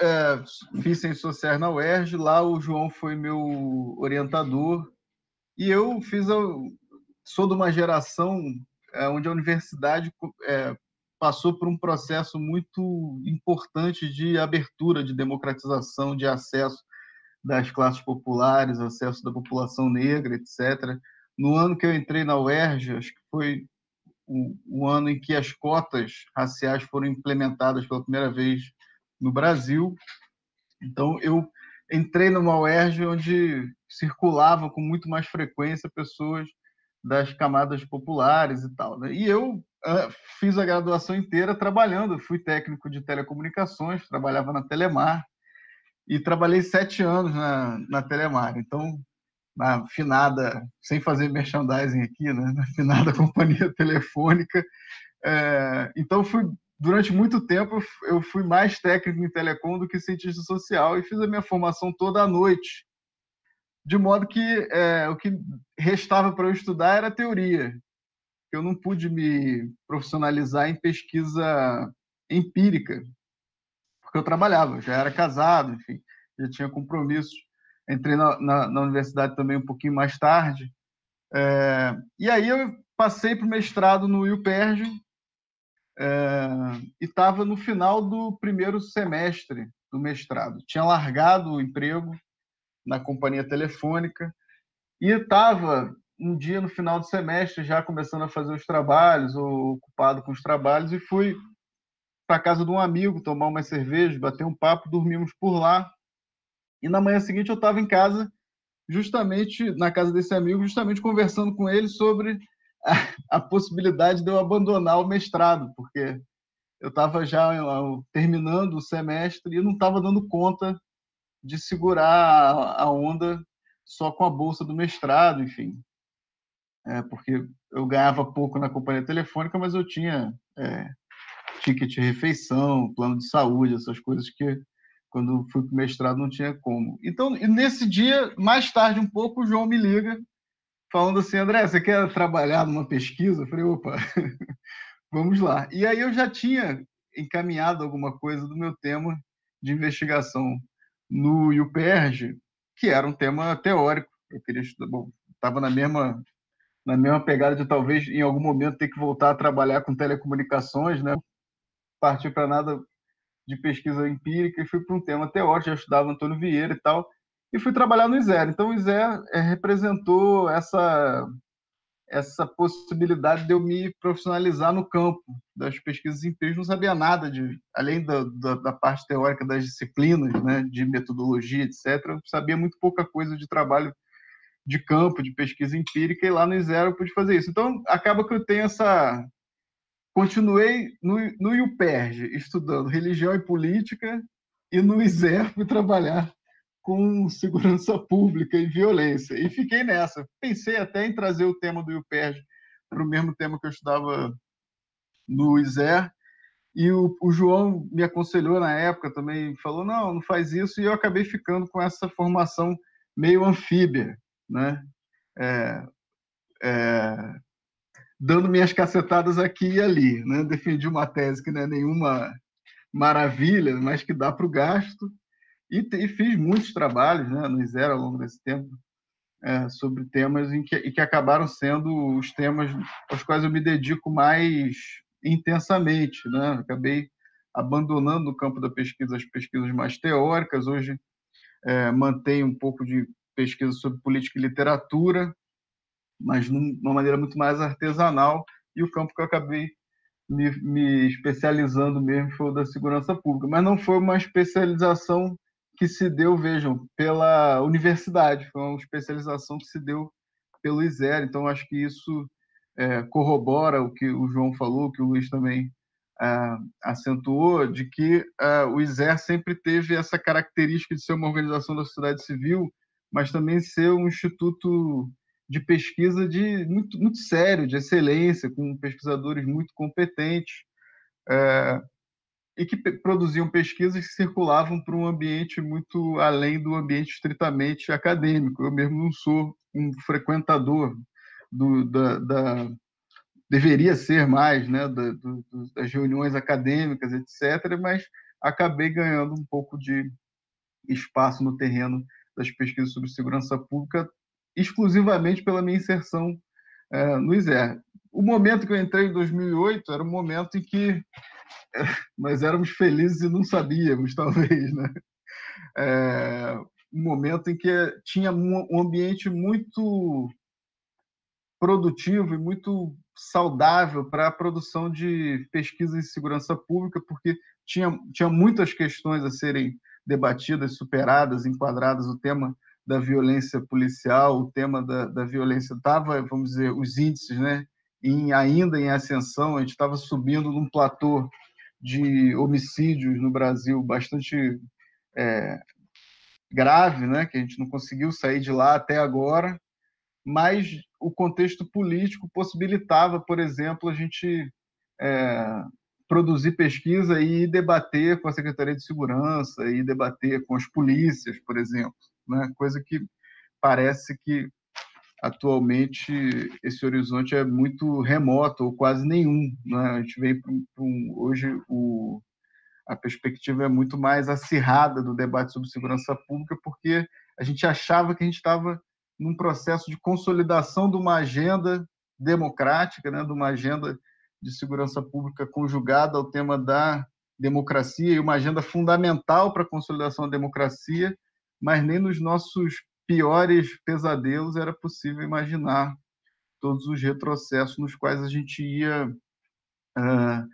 É, fiz ciências sociais na UERJ, lá o João foi meu orientador, e eu fiz a, sou de uma geração é, onde a universidade é, passou por um processo muito importante de abertura, de democratização, de acesso das classes populares, acesso da população negra, etc. No ano que eu entrei na UERJ, acho que foi o, o ano em que as cotas raciais foram implementadas pela primeira vez no Brasil. Então, eu entrei numa UERJ onde circulavam com muito mais frequência pessoas das camadas populares e tal. Né? E eu uh, fiz a graduação inteira trabalhando, fui técnico de telecomunicações, trabalhava na Telemar e trabalhei sete anos na, na Telemar. Então, na finada, sem fazer merchandising aqui, né? na finada companhia telefônica. É, então, fui durante muito tempo eu fui mais técnico em telecom do que cientista social e fiz a minha formação toda à noite, de modo que é, o que restava para eu estudar era teoria. Eu não pude me profissionalizar em pesquisa empírica, porque eu trabalhava, já era casado, enfim, já tinha compromissos. Entrei na, na, na universidade também um pouquinho mais tarde. É, e aí eu passei para o mestrado no UPERJ, é, e estava no final do primeiro semestre do mestrado. Tinha largado o emprego na companhia telefônica e estava um dia no final do semestre já começando a fazer os trabalhos, ou ocupado com os trabalhos, e fui para casa de um amigo tomar uma cerveja, bater um papo, dormimos por lá. E na manhã seguinte eu estava em casa, justamente na casa desse amigo, justamente conversando com ele sobre a, possibilidade de eu abandonar o mestrado, porque eu estava já terminando o semestre e não estava dando conta de segurar a onda só com a bolsa do mestrado, enfim. É, porque eu ganhava pouco na companhia telefônica, mas eu tinha é, ticket de refeição, plano de saúde, essas coisas que quando fui para o mestrado não tinha como. Então, nesse dia, mais tarde um pouco, o João me liga falando assim, André, você quer trabalhar numa pesquisa? Eu falei, opa, vamos lá. E aí eu já tinha encaminhado alguma coisa do meu tema de investigação no UPERJ, que era um tema teórico. Eu queria estudar, bom, estava na mesma na mesma pegada de talvez em algum momento ter que voltar a trabalhar com telecomunicações, né? Partir para nada de pesquisa empírica e fui para um tema teórico, já estudava Antônio Vieira e tal e fui trabalhar no ISER. Então, o ISER é, representou essa, essa possibilidade de eu me profissionalizar no campo das pesquisas empíricas. Não sabia nada de, além da, da, da, parte teórica das disciplinas, né, de metodologia, etc. Eu sabia muito pouca coisa de trabalho de campo, de pesquisa empírica, e lá no ISER eu pude fazer isso. Então, acaba que eu tenho essa. Continuei no, no IUPERJ, estudando religião e política, e no ISER fui trabalhar com segurança pública e violência. E fiquei nessa. Pensei até em trazer o tema do IUPERJ para o mesmo tema que eu estudava no ISER. E o, o, João me aconselhou na época também, falou: não, não faz isso. E eu acabei ficando com essa formação meio anfíbia, né? É, é, dando minhas cacetadas aqui e ali. Né? Defendi uma tese que não é nenhuma maravilha, mas que dá para o gasto. E, e, fiz muitos trabalhos né, no Zero ao longo desse tempo é, sobre temas em que, que acabaram sendo os temas aos quais eu me dedico mais intensamente. Né? Acabei abandonando o campo da pesquisa as pesquisas mais teóricas. Hoje é, mantenho um pouco de pesquisa sobre política e literatura, mas de uma maneira muito mais artesanal. E o campo que eu acabei me, me especializando mesmo foi o da segurança pública. Mas não foi uma especialização que se deu, vejam, pela universidade, foi uma especialização que se deu pelo ISER, então acho que isso é, corrobora o que o João falou, que o Luiz também é, acentuou, de que é, o ISER sempre teve essa característica de ser uma organização da sociedade civil mas também ser um instituto de pesquisa de muito, muito sério, de excelência, com pesquisadores muito competentes. É, e que produziam pesquisas que circulavam para um ambiente muito além do ambiente estritamente acadêmico. Eu mesmo não sou um frequentador do, da, da deveria ser mais, né, da, do, das reuniões acadêmicas, etc., mas acabei ganhando um pouco de espaço no terreno das pesquisas sobre segurança pública, exclusivamente pela minha inserção é, no ISER. O momento que eu entrei em 2008 era um momento em que é, nós éramos felizes e não sabíamos, talvez, né? É, um momento em que tinha um ambiente muito produtivo e muito saudável para a produção de pesquisa em segurança pública, porque tinha, tinha muitas questões a serem debatidas, superadas, enquadradas. O tema da violência policial, o tema da, da violência estava, vamos dizer, os índices, né, em, ainda em ascensão, a gente estava subindo num platô de homicídios no Brasil bastante é, grave, né, que a gente não conseguiu sair de lá até agora, mas o contexto político possibilitava, por exemplo, a gente é, produzir pesquisa e debater com a Secretaria de Segurança e debater com as polícias, por exemplo, né? coisa que parece que atualmente esse horizonte é muito remoto ou quase nenhum. Né? A gente vem para um, hoje o, a perspectiva é muito mais acirrada do debate sobre segurança pública porque a gente achava que a gente estava num processo de consolidação de uma agenda democrática, né, de uma agenda de segurança pública conjugada ao tema da democracia e uma agenda fundamental para a consolidação da democracia, mas nem nos nossos piores pesadelos era possível imaginar todos os retrocessos nos quais a gente ia uh,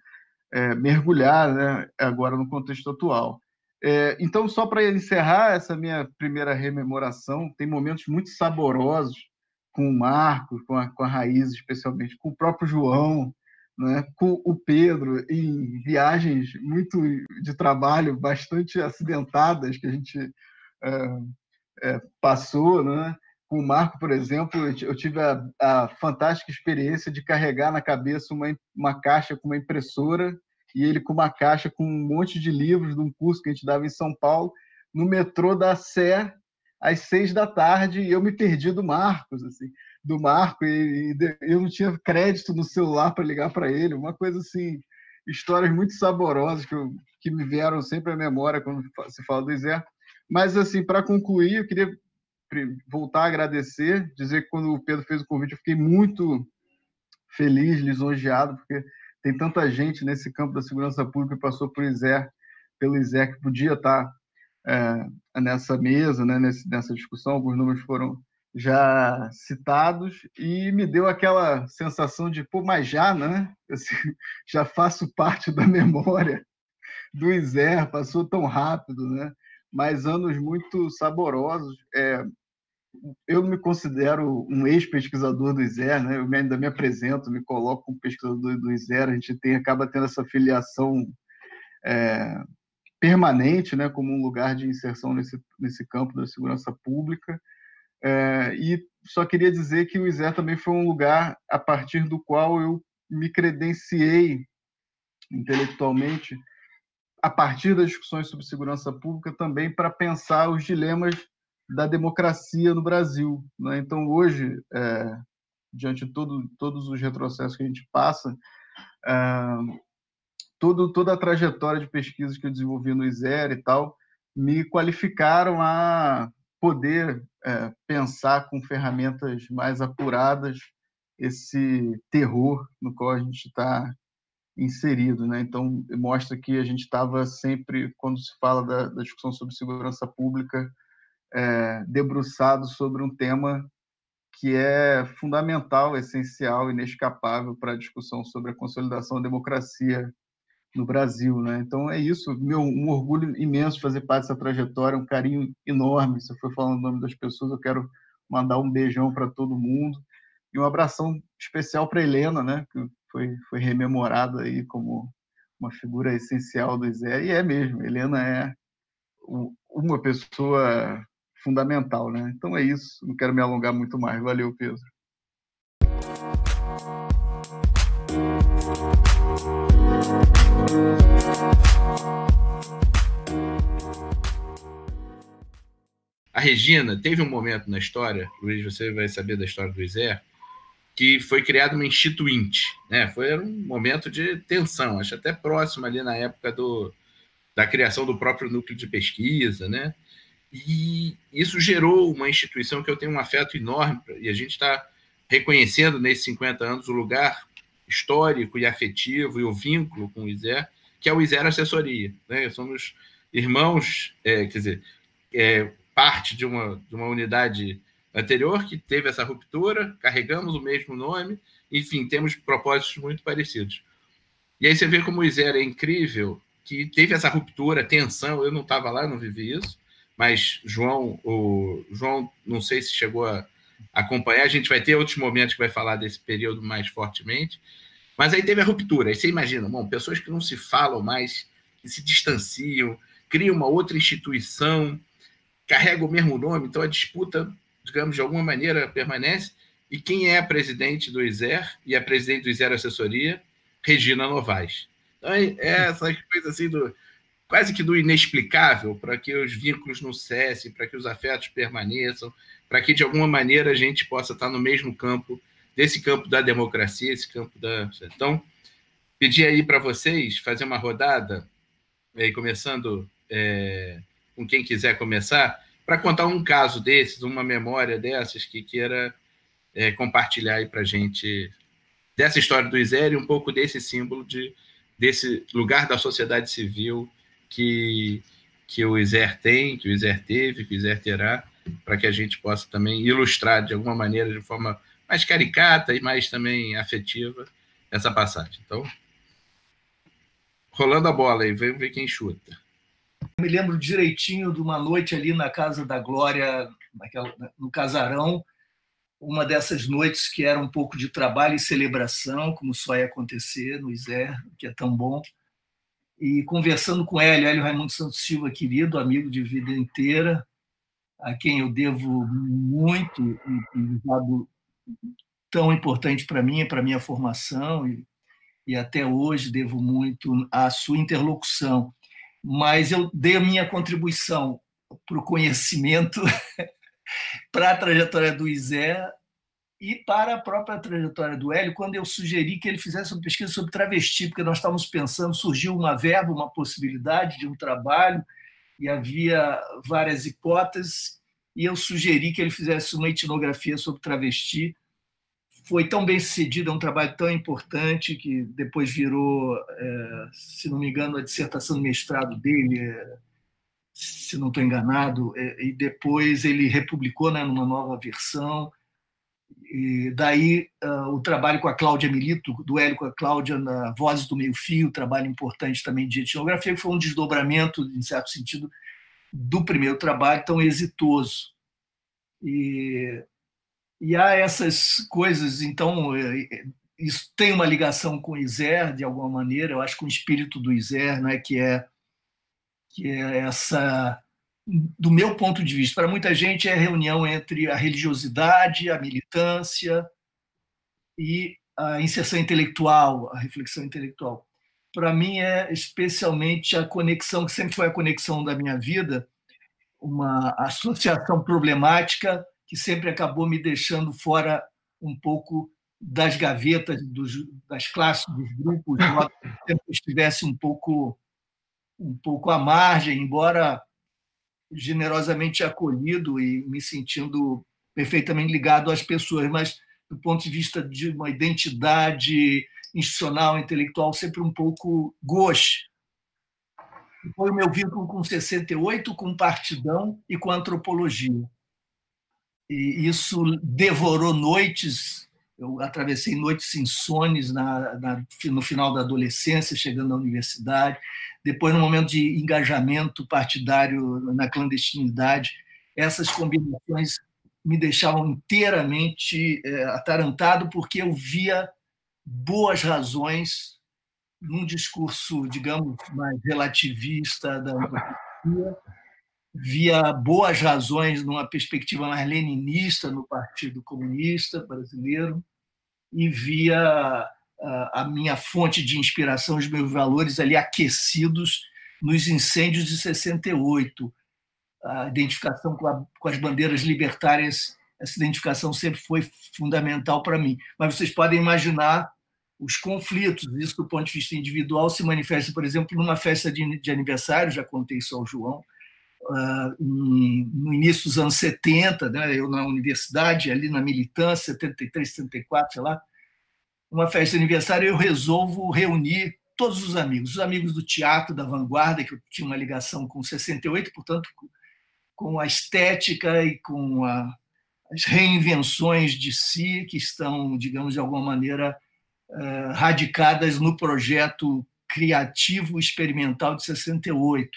é, mergulhar né, agora no contexto atual. É, então, só para encerrar essa minha primeira rememoração, tem momentos muito saborosos com o Marco, com a, com a Raiz, especialmente, com o próprio João, né, com o Pedro, em viagens muito de trabalho, bastante acidentadas que a gente é, é, passou. Né? Com o Marco, por exemplo, eu tive a, a fantástica experiência de carregar na cabeça uma, uma caixa com uma impressora e ele com uma caixa com um monte de livros de um curso que a gente dava em São Paulo, no metrô da Sé, às seis da tarde, e eu me perdi do Marcos, assim, do Marco, e, e eu não tinha crédito no celular para ligar para ele, uma coisa assim, histórias muito saborosas que, eu, que me vieram sempre à memória quando se fala do Zé. Mas, assim, para concluir, eu queria voltar a agradecer, dizer que quando o Pedro fez o convite, eu fiquei muito feliz, lisonjeado, porque tem tanta gente nesse campo da segurança pública que passou por ISER, pelo ISER, que podia estar é, nessa mesa, né, nessa discussão. Alguns números foram já citados e me deu aquela sensação de, pô, mas já, né? Assim, já faço parte da memória do ISER, passou tão rápido, né? Mas anos muito saborosos. É, eu me considero um ex-pesquisador do ISER, né? eu ainda me apresento, me coloco como pesquisador do ISER, a gente tem, acaba tendo essa filiação é, permanente, né? como um lugar de inserção nesse, nesse campo da segurança pública. É, e só queria dizer que o ISER também foi um lugar a partir do qual eu me credenciei intelectualmente a partir das discussões sobre segurança pública também para pensar os dilemas da democracia no Brasil. Né? Então, hoje, é, diante de todo, todos os retrocessos que a gente passa, é, todo, toda a trajetória de pesquisas que eu desenvolvi no ISER e tal, me qualificaram a poder é, pensar com ferramentas mais apuradas esse terror no qual a gente está inserido, né? Então mostra que a gente estava sempre, quando se fala da, da discussão sobre segurança pública, é, debruçado sobre um tema que é fundamental, essencial, inescapável para a discussão sobre a consolidação da democracia no Brasil, né? Então é isso, meu um orgulho imenso fazer parte dessa trajetória, um carinho enorme. Você foi falando o nome das pessoas, eu quero mandar um beijão para todo mundo e um abração especial para Helena, né? Que foi foi rememorada aí como uma figura essencial do Zé e é mesmo. Helena é uma pessoa fundamental, né? Então é isso, não quero me alongar muito mais. Valeu, Pedro. A Regina teve um momento na história, Luiz, você vai saber da história do Isé, que foi criada uma instituinte, né? Foi um momento de tensão, acho até próximo ali na época do, da criação do próprio núcleo de pesquisa, né? E isso gerou uma instituição que eu tenho um afeto enorme, e a gente está reconhecendo nesses 50 anos o lugar histórico e afetivo e o vínculo com o ISER, que é o ISER Assessoria. Né? Somos irmãos, é, quer dizer, é, parte de uma, de uma unidade anterior que teve essa ruptura, carregamos o mesmo nome, enfim, temos propósitos muito parecidos. E aí você vê como o ISER é incrível, que teve essa ruptura, tensão, eu não estava lá, não vivi isso, mas João, o João, não sei se chegou a acompanhar. A gente vai ter outros momentos que vai falar desse período mais fortemente. Mas aí teve a ruptura. Aí você imagina, bom, pessoas que não se falam mais, que se distanciam, criam uma outra instituição, carregam o mesmo nome, então a disputa, digamos, de alguma maneira permanece. E quem é a presidente do ISER e a presidente do ISER Assessoria? Regina Novaes. Então, é essa coisa assim do quase que do inexplicável para que os vínculos não cessem, para que os afetos permaneçam, para que de alguma maneira a gente possa estar no mesmo campo, desse campo da democracia, esse campo da. Então, pedir aí para vocês fazer uma rodada, aí começando é, com quem quiser começar, para contar um caso desses, uma memória dessas que queira é, compartilhar aí para a gente dessa história do Isério, um pouco desse símbolo de desse lugar da sociedade civil que, que o ISER tem, que o ISER teve, que o ISER terá, para que a gente possa também ilustrar de alguma maneira, de forma mais caricata e mais também afetiva, essa passagem. Então, rolando a bola aí, vamos ver quem chuta. Me lembro direitinho de uma noite ali na Casa da Glória, naquela, no casarão, uma dessas noites que era um pouco de trabalho e celebração, como só ia acontecer no ISER, que é tão bom e conversando com Hélio, Hélio Raimundo Santos Silva, querido amigo de vida inteira, a quem eu devo muito um dado tão importante para mim, para minha formação e, e até hoje devo muito à sua interlocução. Mas eu dei a minha contribuição para o conhecimento, para a trajetória do Isé e para a própria trajetória do Hélio, quando eu sugeri que ele fizesse uma pesquisa sobre travesti, porque nós estávamos pensando, surgiu uma verba, uma possibilidade de um trabalho, e havia várias hipóteses, e eu sugeri que ele fizesse uma etnografia sobre travesti. Foi tão bem sucedido, é um trabalho tão importante, que depois virou, é, se não me engano, a dissertação de mestrado dele, é, se não estou enganado, é, e depois ele republicou né, numa nova versão e daí uh, o trabalho com a Cláudia Milito, do Hélio com a Cláudia na Vozes do Meio Fio, trabalho importante também de etnografia, que foi um desdobramento, em certo sentido, do primeiro trabalho tão exitoso. E, e há essas coisas, então, é, é, isso tem uma ligação com o Iser, de alguma maneira, eu acho que o espírito do Iser, né, que é que é essa do meu ponto de vista, para muita gente é a reunião entre a religiosidade, a militância e a inserção intelectual, a reflexão intelectual. Para mim é especialmente a conexão que sempre foi a conexão da minha vida, uma associação problemática que sempre acabou me deixando fora um pouco das gavetas dos, das classes, dos grupos, sempre estivesse um pouco um pouco à margem, embora generosamente acolhido e me sentindo perfeitamente ligado às pessoas, mas do ponto de vista de uma identidade institucional, intelectual, sempre um pouco gauche. Foi o meu vínculo com 68, com partidão e com antropologia. E isso devorou noites, eu atravessei noites insones na, na, no final da adolescência, chegando à universidade, depois no momento de engajamento partidário na clandestinidade, essas combinações me deixavam inteiramente é, atarantado, porque eu via boas razões num discurso, digamos, mais relativista da antropologia via boas razões numa perspectiva mais leninista no Partido Comunista Brasileiro e via a minha fonte de inspiração, os meus valores ali aquecidos nos incêndios de 68. A identificação com, a, com as bandeiras libertárias, essa identificação sempre foi fundamental para mim. Mas vocês podem imaginar os conflitos, isso do ponto de vista individual se manifesta, por exemplo, numa festa de, de aniversário, já contei isso ao João, em, no início dos anos 70, né, eu na universidade, ali na militância, 73, 74, sei lá, uma festa de aniversário, eu resolvo reunir todos os amigos, os amigos do teatro, da vanguarda, que eu tinha uma ligação com 68, portanto, com a estética e com a, as reinvenções de si, que estão, digamos, de alguma maneira, uh, radicadas no projeto criativo experimental de 68.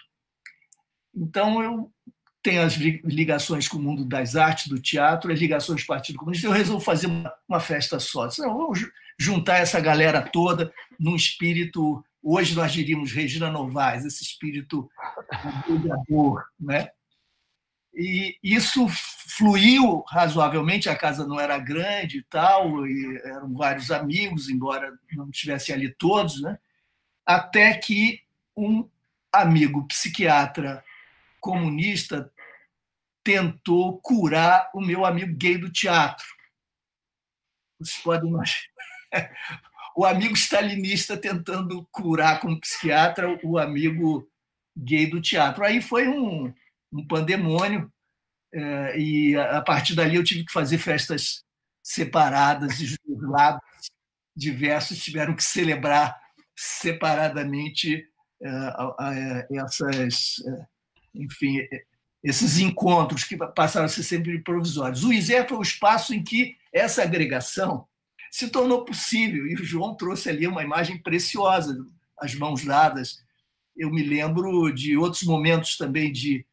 Então, eu tenho as ligações com o mundo das artes, do teatro, as ligações com o Partido Comunista, eu resolvo fazer uma, festa só. Disse, vamos juntar essa galera toda num espírito, hoje nós diríamos Regina Novaes, esse espírito amor, né? E isso fluiu razoavelmente, a casa não era grande e tal, e eram vários amigos, embora não estivessem ali todos, né? até que um amigo psiquiatra comunista tentou curar o meu amigo gay do teatro. Vocês podem imaginar. O amigo stalinista tentando curar como psiquiatra o amigo gay do teatro. Aí foi um, um pandemônio, é, e a partir dali eu tive que fazer festas separadas, e os lados diversos tiveram que celebrar separadamente é, essas, é, enfim, esses encontros que passaram a ser sempre provisórios. O ISE foi o espaço em que essa agregação se tornou possível, e o João trouxe ali uma imagem preciosa, as mãos dadas. Eu me lembro de outros momentos também de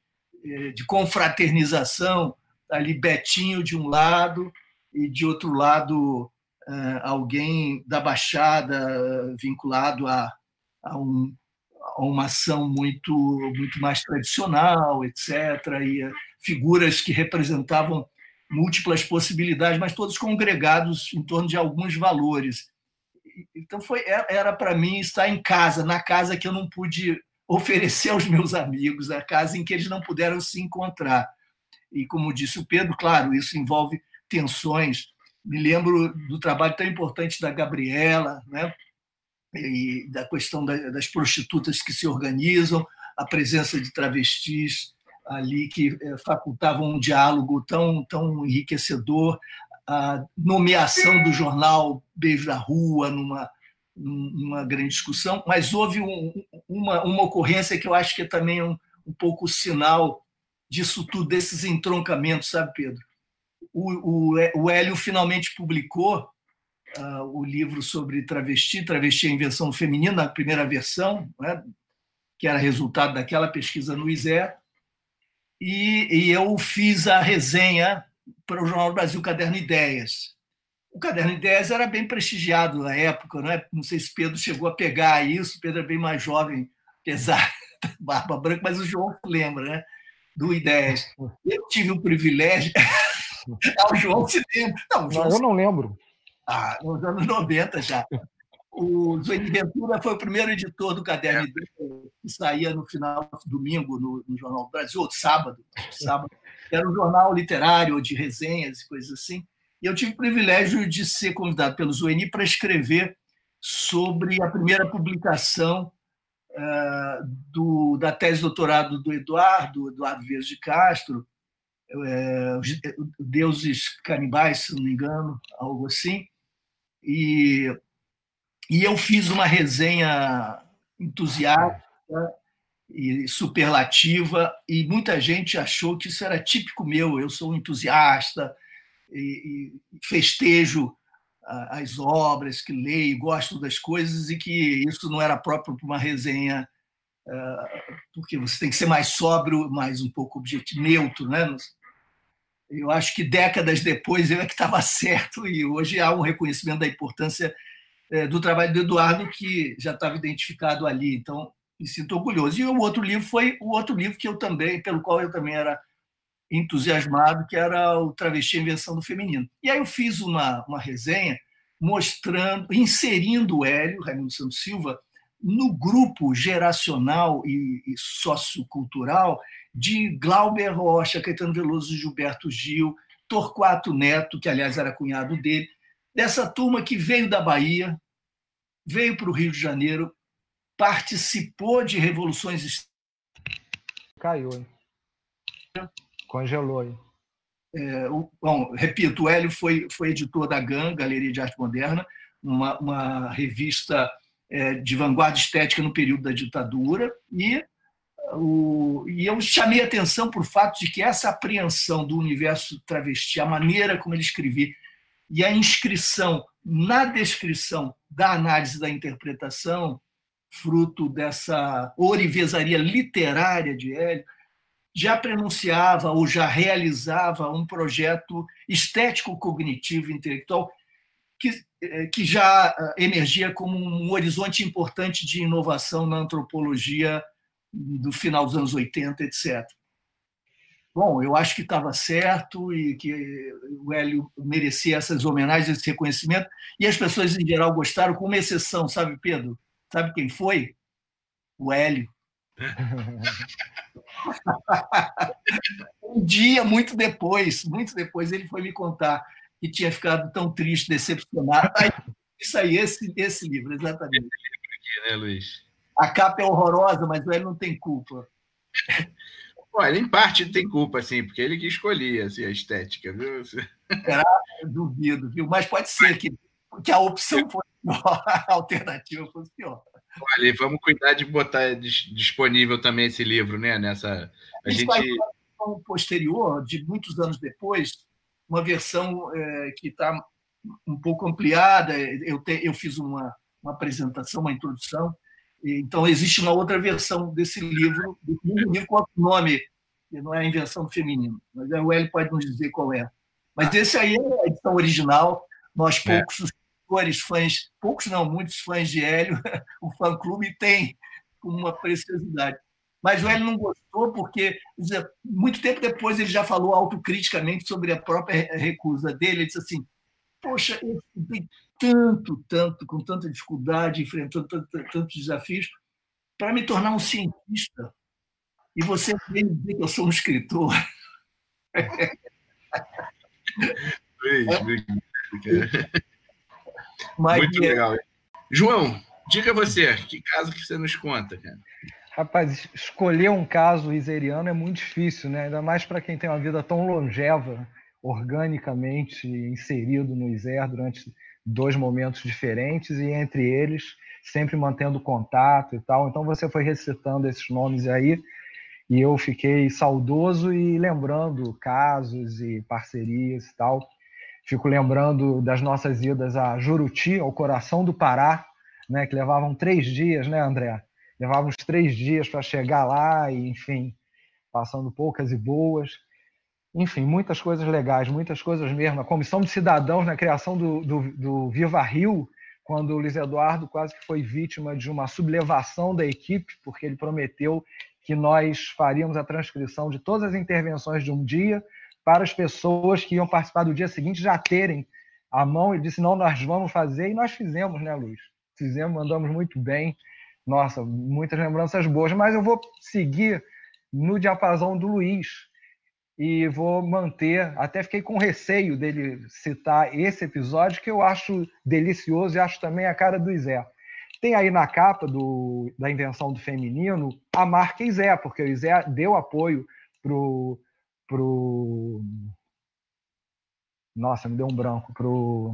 eh, de confraternização, ali Betinho de um lado e de outro lado eh, alguém da Baixada vinculado a, a, um, uma ação muito, muito mais tradicional, etc. E eh, figuras que representavam múltiplas possibilidades, mas todos congregados em torno de alguns valores. Então foi era para mim estar em casa, na casa que eu não pude oferecer aos meus amigos a casa em que eles não puderam se encontrar. E, como disse o Pedro, claro, isso envolve tensões. Me lembro do trabalho tão importante da Gabriela, né? E da questão das prostitutas que se organizam, a presença de travestis ali que eh, facultavam um diálogo tão, tão enriquecedor, a nomeação do jornal Beijo da Rua numa uma grande discussão, mas houve um, uma, uma ocorrência que eu acho que é também um, um pouco sinal disso tudo, desses entroncamentos, sabe, Pedro? O, o, o Hélio finalmente publicou uh, o livro sobre travesti, Travesti é a Invenção Feminina, a primeira versão, né, que era resultado daquela pesquisa no ISE, e, e eu fiz a resenha para o Jornal do Brasil Caderno Ideias o Caderno Ideias era bem prestigiado na época, não sei se Pedro chegou a pegar isso, Pedro é bem mais jovem, apesar da barba branca, mas o João se lembra né? do Ideias. Eu tive o privilégio. ah, o João se lembra. Não, João... não, eu não lembro. Ah, nos anos 90 já. O Zuene Ventura foi o primeiro editor do Caderno é. Que saía no final do domingo no, no Jornal do Brasil, ou sábado, sábado. Era um jornal literário, de resenhas e coisas assim. E eu tive o privilégio de ser convidado pelo Zueni para escrever sobre a primeira publicação uh, do, da tese de doutorado do Eduardo, Eduardo Vieira de Castro, uh, Deuses Canibais, se não me engano, algo assim. E, e eu fiz uma resenha entusiasta e superlativa, e muita gente achou que isso era típico meu. Eu sou um entusiasta, e, e festejo as obras, que leio, gosto das coisas e que isso não era próprio para uma resenha, porque você tem que ser mais sóbrio, mais um pouco objetivo, neutro, né? Eu acho que décadas depois eu é que estava certo e hoje há um reconhecimento da importância é, do trabalho do Eduardo que já estava identificado ali. Então, me sinto orgulhoso. E o outro livro foi o outro livro que eu também, pelo qual eu também era entusiasmado, que era o Travesti Invenção do Feminino. E aí eu fiz uma, uma resenha mostrando, inserindo o Hélio, Raimundo Santos Silva, no grupo geracional e, e sociocultural de Glauber Rocha, Caetano Veloso, Gilberto Gil, Torquato Neto, que aliás era cunhado dele, dessa turma que veio da Bahia, veio para o Rio de Janeiro, participou de revoluções. Caiu, hein? Congelou, hein? É, o, bom, repito, o Hélio foi, foi editor da GAN, Galeria de Arte Moderna, uma, uma revista de vanguarda estética no período da ditadura, e, o, e eu chamei atenção o fato de que essa apreensão do universo travesti, a maneira como ele escrevia, e a inscrição na descrição da análise da interpretação, fruto dessa orivesaria literária de Hélio, já prenunciava ou já realizava um projeto estético-cognitivo intelectual que, que já eh, emergia como um horizonte importante de inovação na antropologia do final dos anos 80, etc. Bom, eu acho que estava certo e que o Hélio merecia essas homenagens, esse reconhecimento, e as pessoas em geral gostaram, com uma exceção, sabe, Pedro? Sabe quem foi? O Hélio. um dia, muito depois, muito depois, ele foi me contar que tinha ficado tão triste, decepcionado. Aí, isso aí, esse, esse livro, exatamente. Esse livro aqui, né, Luiz? A capa é horrorosa, mas Hélio não tem culpa. Olha, em parte tem culpa, sim, porque ele que escolhia assim, a estética, viu? Será? Duvido, viu? Mas pode ser que, que a opção fosse pior, a alternativa fosse pior. Olha, vamos cuidar de botar disponível também esse livro, né? Nessa. A, a gente. Um posterior, de muitos anos depois, uma versão é, que está um pouco ampliada. Eu, te, eu fiz uma, uma apresentação, uma introdução, então, existe uma outra versão desse livro, do livro com outro nome, que não é a invenção do feminino, mas o Hélio pode nos dizer qual é. Mas esse aí é a edição original. Nós, é. poucos fãs, poucos não, muitos fãs de Hélio, o fã-clube tem uma preciosidade. Mas o Hélio não gostou porque, muito tempo depois, ele já falou autocriticamente sobre a própria recusa dele. Ele disse assim: Poxa, eu tanto, tanto, com tanta dificuldade, enfrentando tantos desafios, para me tornar um cientista. E você vem dizer que eu sou um escritor. Muito é legal. João, diga você, que caso que você nos conta, cara? Rapaz, escolher um caso iseriano é muito difícil, né? Ainda mais para quem tem uma vida tão longeva, organicamente inserido no ISER durante dois momentos diferentes e entre eles sempre mantendo contato e tal. Então você foi recitando esses nomes aí e eu fiquei saudoso e lembrando casos e parcerias e tal. Fico lembrando das nossas idas a Juruti, ao coração do Pará, né, que levavam três dias, né, André? Levávamos três dias para chegar lá e, enfim, passando poucas e boas enfim, muitas coisas legais, muitas coisas mesmo. A comissão de cidadãos na criação do, do, do Viva Rio, quando o Luiz Eduardo quase que foi vítima de uma sublevação da equipe, porque ele prometeu que nós faríamos a transcrição de todas as intervenções de um dia para as pessoas que iam participar do dia seguinte já terem a mão. Ele disse: não, nós vamos fazer, e nós fizemos, né, Luiz? Fizemos, mandamos muito bem. Nossa, muitas lembranças boas, mas eu vou seguir no diapasão do Luiz, e vou manter. Até fiquei com receio dele citar esse episódio, que eu acho delicioso e acho também a cara do Zé. Tem aí na capa do, da invenção do feminino a marca Zé, porque o Zé deu apoio pro, pro. Nossa, me deu um branco. Pro.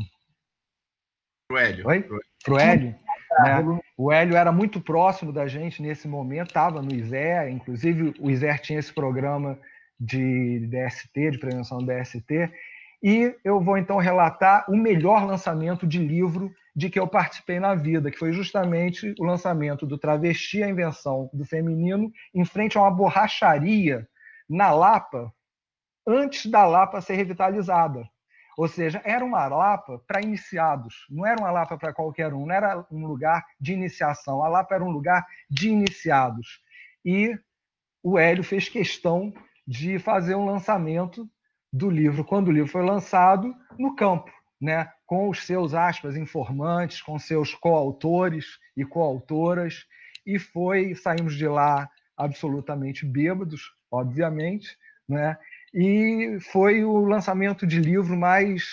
Pro Hélio. Oi? Pro Hélio. Né? O Hélio era muito próximo da gente nesse momento, estava no ISER, inclusive o ISER tinha esse programa de DST, de prevenção do DST, e eu vou então relatar o melhor lançamento de livro de que eu participei na vida, que foi justamente o lançamento do Travesti, a Invenção do Feminino, em frente a uma borracharia na Lapa, antes da Lapa ser revitalizada. Ou seja, era uma Lapa para iniciados, não era uma Lapa para qualquer um, não era um lugar de iniciação. A Lapa era um lugar de iniciados. E o Hélio fez questão de fazer um lançamento do livro, quando o livro foi lançado, no campo, né? com os seus aspas informantes, com seus coautores e coautoras, e foi saímos de lá absolutamente bêbados, obviamente, né? E foi o lançamento de livro mais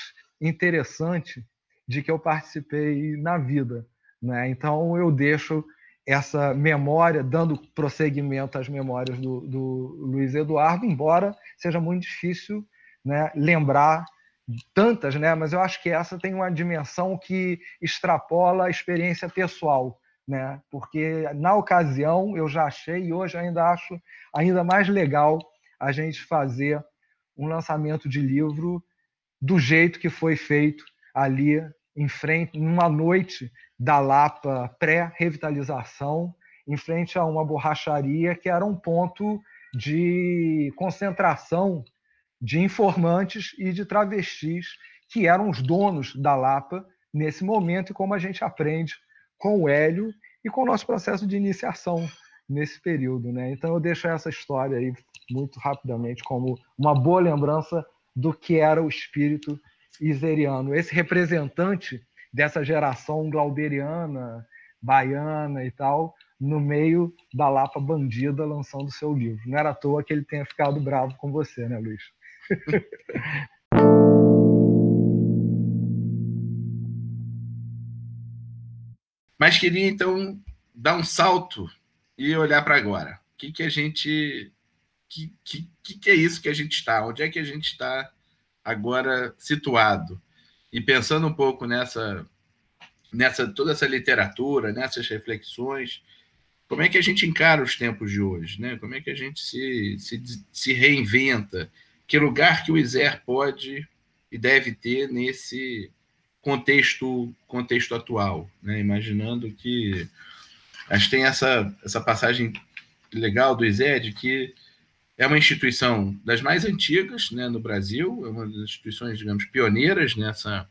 interessante de que eu participei na vida, né? Então eu deixo essa memória, dando prosseguimento às memórias do, do Luiz Eduardo, embora seja muito difícil né, lembrar tantas, né? mas eu acho que essa tem uma dimensão que extrapola a experiência pessoal, né? porque na ocasião eu já achei e hoje ainda acho ainda mais legal a gente fazer um lançamento de livro do jeito que foi feito ali em frente, numa noite da Lapa pré-revitalização, em frente a uma borracharia que era um ponto de concentração de informantes e de travestis que eram os donos da Lapa nesse momento e como a gente aprende com o Hélio e com o nosso processo de iniciação nesse período, né? Então eu deixo essa história aí muito rapidamente como uma boa lembrança do que era o espírito iseriano, esse representante dessa geração glauberiana, baiana e tal, no meio da Lapa Bandida lançando seu livro. Não era à toa que ele tenha ficado bravo com você, né, Luiz? Mas queria então dar um salto e olhar para agora. O que, que a gente. Que, que, que é isso que a gente está? Onde é que a gente está agora situado? E pensando um pouco nessa, nessa toda essa literatura, nessas reflexões, como é que a gente encara os tempos de hoje? Né? Como é que a gente se, se, se reinventa? que lugar que o ISER pode e deve ter nesse contexto contexto atual, né? imaginando que acho que tem essa, essa passagem legal do ISER de que é uma instituição das mais antigas né, no Brasil, é uma das instituições, digamos, pioneiras nessa.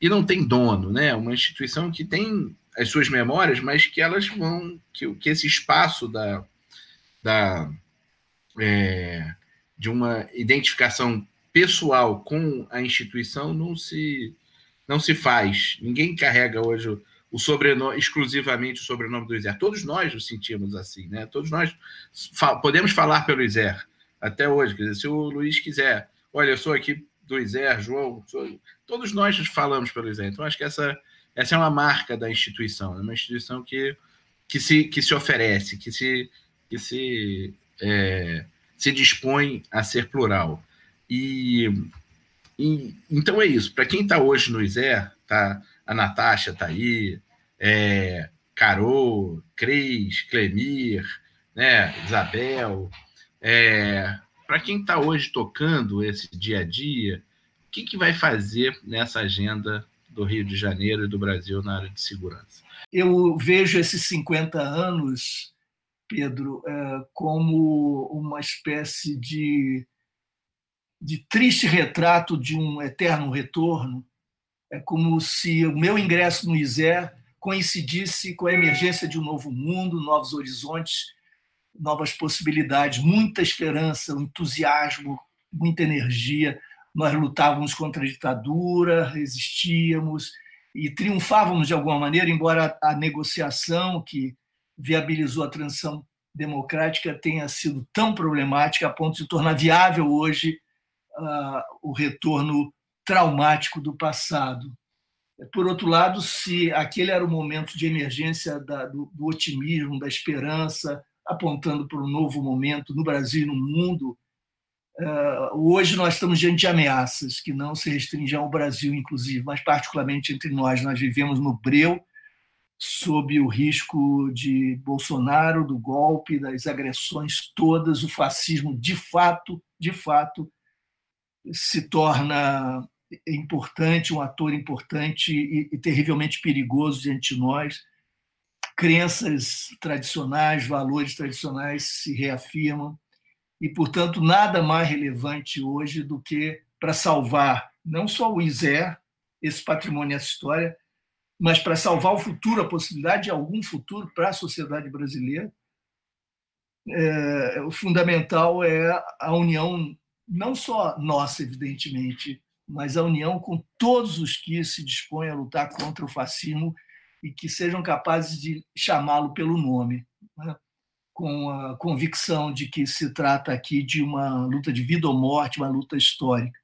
E não tem dono, né? É uma instituição que tem as suas memórias, mas que elas vão. que, que esse espaço da, da, é, de uma identificação pessoal com a instituição não se não se faz. Ninguém carrega hoje o, sobrenome exclusivamente o sobrenome do Iser. Todos nós nos sentimos assim, né? Todos nós fa podemos falar pelo Iser até hoje. Quer dizer, se o Luiz quiser, olha, eu sou aqui do Iser, João, sou... todos nós falamos pelo Iser. Então acho que essa essa é uma marca da instituição, é uma instituição que que se que se oferece, que se que se é, se dispõe a ser plural. E, e então é isso. Para quem está hoje no ISER, tá, a Natasha está aí, é, Carô, Cris, Clemir, né, Isabel. É, Para quem está hoje tocando esse dia a dia, o que, que vai fazer nessa agenda do Rio de Janeiro e do Brasil na área de segurança? Eu vejo esses 50 anos Pedro, é, como uma espécie de, de triste retrato de um eterno retorno. É como se o meu ingresso no ISER coincidisse com a emergência de um novo mundo, novos horizontes, novas possibilidades, muita esperança, entusiasmo, muita energia. Nós lutávamos contra a ditadura, resistíamos e triunfávamos de alguma maneira, embora a negociação que viabilizou a transição democrática tenha sido tão problemática a ponto de tornar viável hoje uh, o retorno traumático do passado. Por outro lado, se aquele era o momento de emergência da, do, do, otimismo, da esperança, apontando para um novo momento no Brasil e no mundo, uh, hoje nós estamos diante de ameaças que não se restringem ao Brasil, inclusive, mas particularmente entre nós. Nós vivemos no breu sob o risco de Bolsonaro, do golpe, das agressões todas, o fascismo de fato, de fato, se torna importante, um ator importante e, e terrivelmente perigoso diante de nós. Crenças tradicionais, valores tradicionais se reafirmam e, portanto, nada mais relevante hoje do que para salvar não só o ISER, esse patrimônio, essa história, mas para salvar o futuro, a possibilidade de algum futuro para a sociedade brasileira. É, o fundamental é a união, não só nossa, evidentemente, mas a união com todos os que se dispõem a lutar contra o fascismo e que sejam capazes de chamá-lo pelo nome, né? com a convicção de que se trata aqui de uma luta de vida ou morte, uma luta histórica.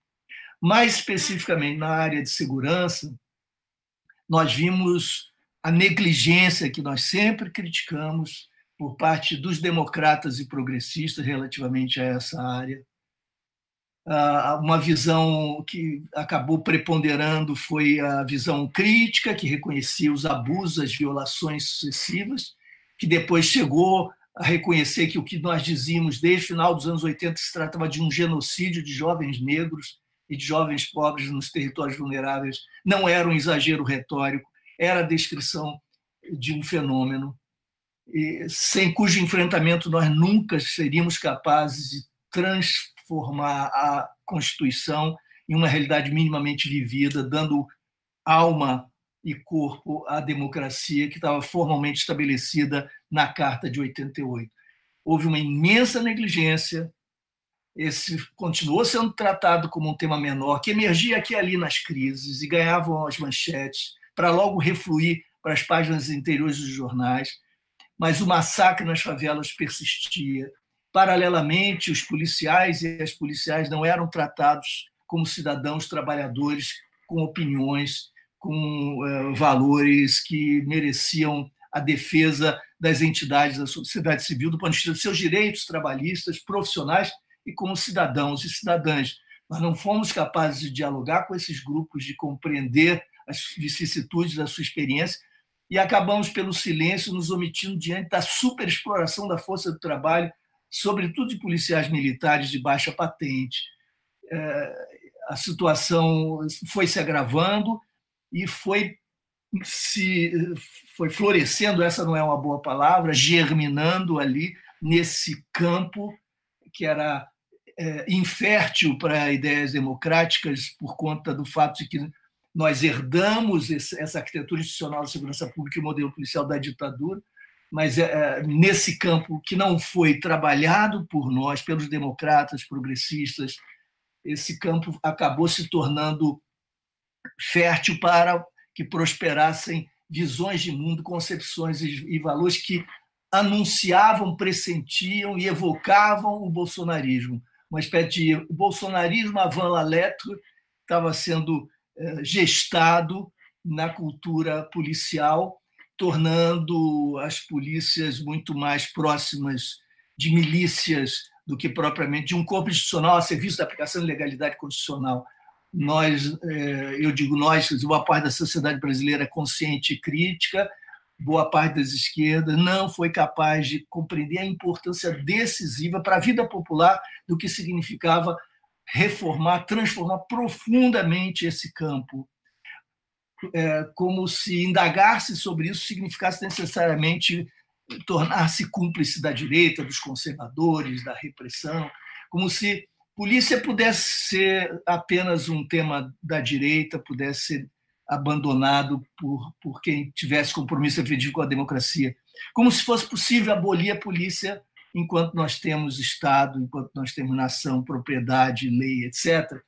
Mais especificamente na área de segurança, nós vimos a negligência que nós sempre criticamos por parte dos democratas e progressistas relativamente a essa área. Uma visão que acabou preponderando foi a visão crítica, que reconhecia os abusos, as violações sucessivas, que depois chegou a reconhecer que o que nós dizíamos desde o final dos anos 80 se tratava de um genocídio de jovens negros e de jovens pobres nos territórios vulneráveis. Não era um exagero retórico, era a descrição de um fenômeno sem cujo enfrentamento nós nunca seríamos capazes de transformar a Constituição em uma realidade minimamente vivida, dando alma e corpo à democracia que estava formalmente estabelecida na Carta de 88. Houve uma imensa negligência esse continuou sendo tratado como um tema menor, que emergia aqui e ali nas crises e ganhavam as manchetes para logo refluir para as páginas interiores dos jornais. Mas o massacre nas favelas persistia. Paralelamente, os policiais e as policiais não eram tratados como cidadãos trabalhadores com opiniões, com uh, valores que mereciam a defesa das entidades da sociedade civil do ponto de vista de seus direitos trabalhistas, profissionais e como cidadãos e cidadãs. Nós não fomos capazes de dialogar com esses grupos, de compreender as vicissitudes da sua experiência e acabamos, pelo silêncio, nos omitindo diante da superexploração da força do trabalho, sobretudo de policiais militares de baixa patente. É, a situação foi se agravando e foi se foi florescendo, essa não é uma boa palavra, germinando ali nesse campo que era é, infértil para ideias democráticas por conta do fato de que nós herdamos essa arquitetura institucional da segurança pública e o modelo policial da ditadura, mas é, é, nesse campo que não foi trabalhado por nós, pelos democratas, progressistas, esse campo acabou se tornando fértil para que prosperassem visões de mundo, concepções e valores que anunciavam, pressentiam e evocavam o bolsonarismo. Uma espécie de bolsonarismo avant la estava sendo eh, gestado na cultura policial, tornando as polícias muito mais próximas de milícias do que propriamente de um corpo institucional a serviço da aplicação de legalidade constitucional. Nós, eh, eu digo nós, boa parte da sociedade brasileira é consciente e crítica, boa parte das esquerdas não foi capaz de compreender a importância decisiva para a vida popular do que significava reformar, transformar profundamente esse campo. É, como se indagar-se sobre isso significasse necessariamente tornar-se cúmplice da direita, dos conservadores, da repressão, como se polícia pudesse ser apenas um tema da direita, pudesse ser abandonado por, por quem tivesse compromisso efetivo com a democracia. Como se fosse possível abolir a polícia enquanto nós temos Estado, enquanto nós temos nação, propriedade, lei, etc.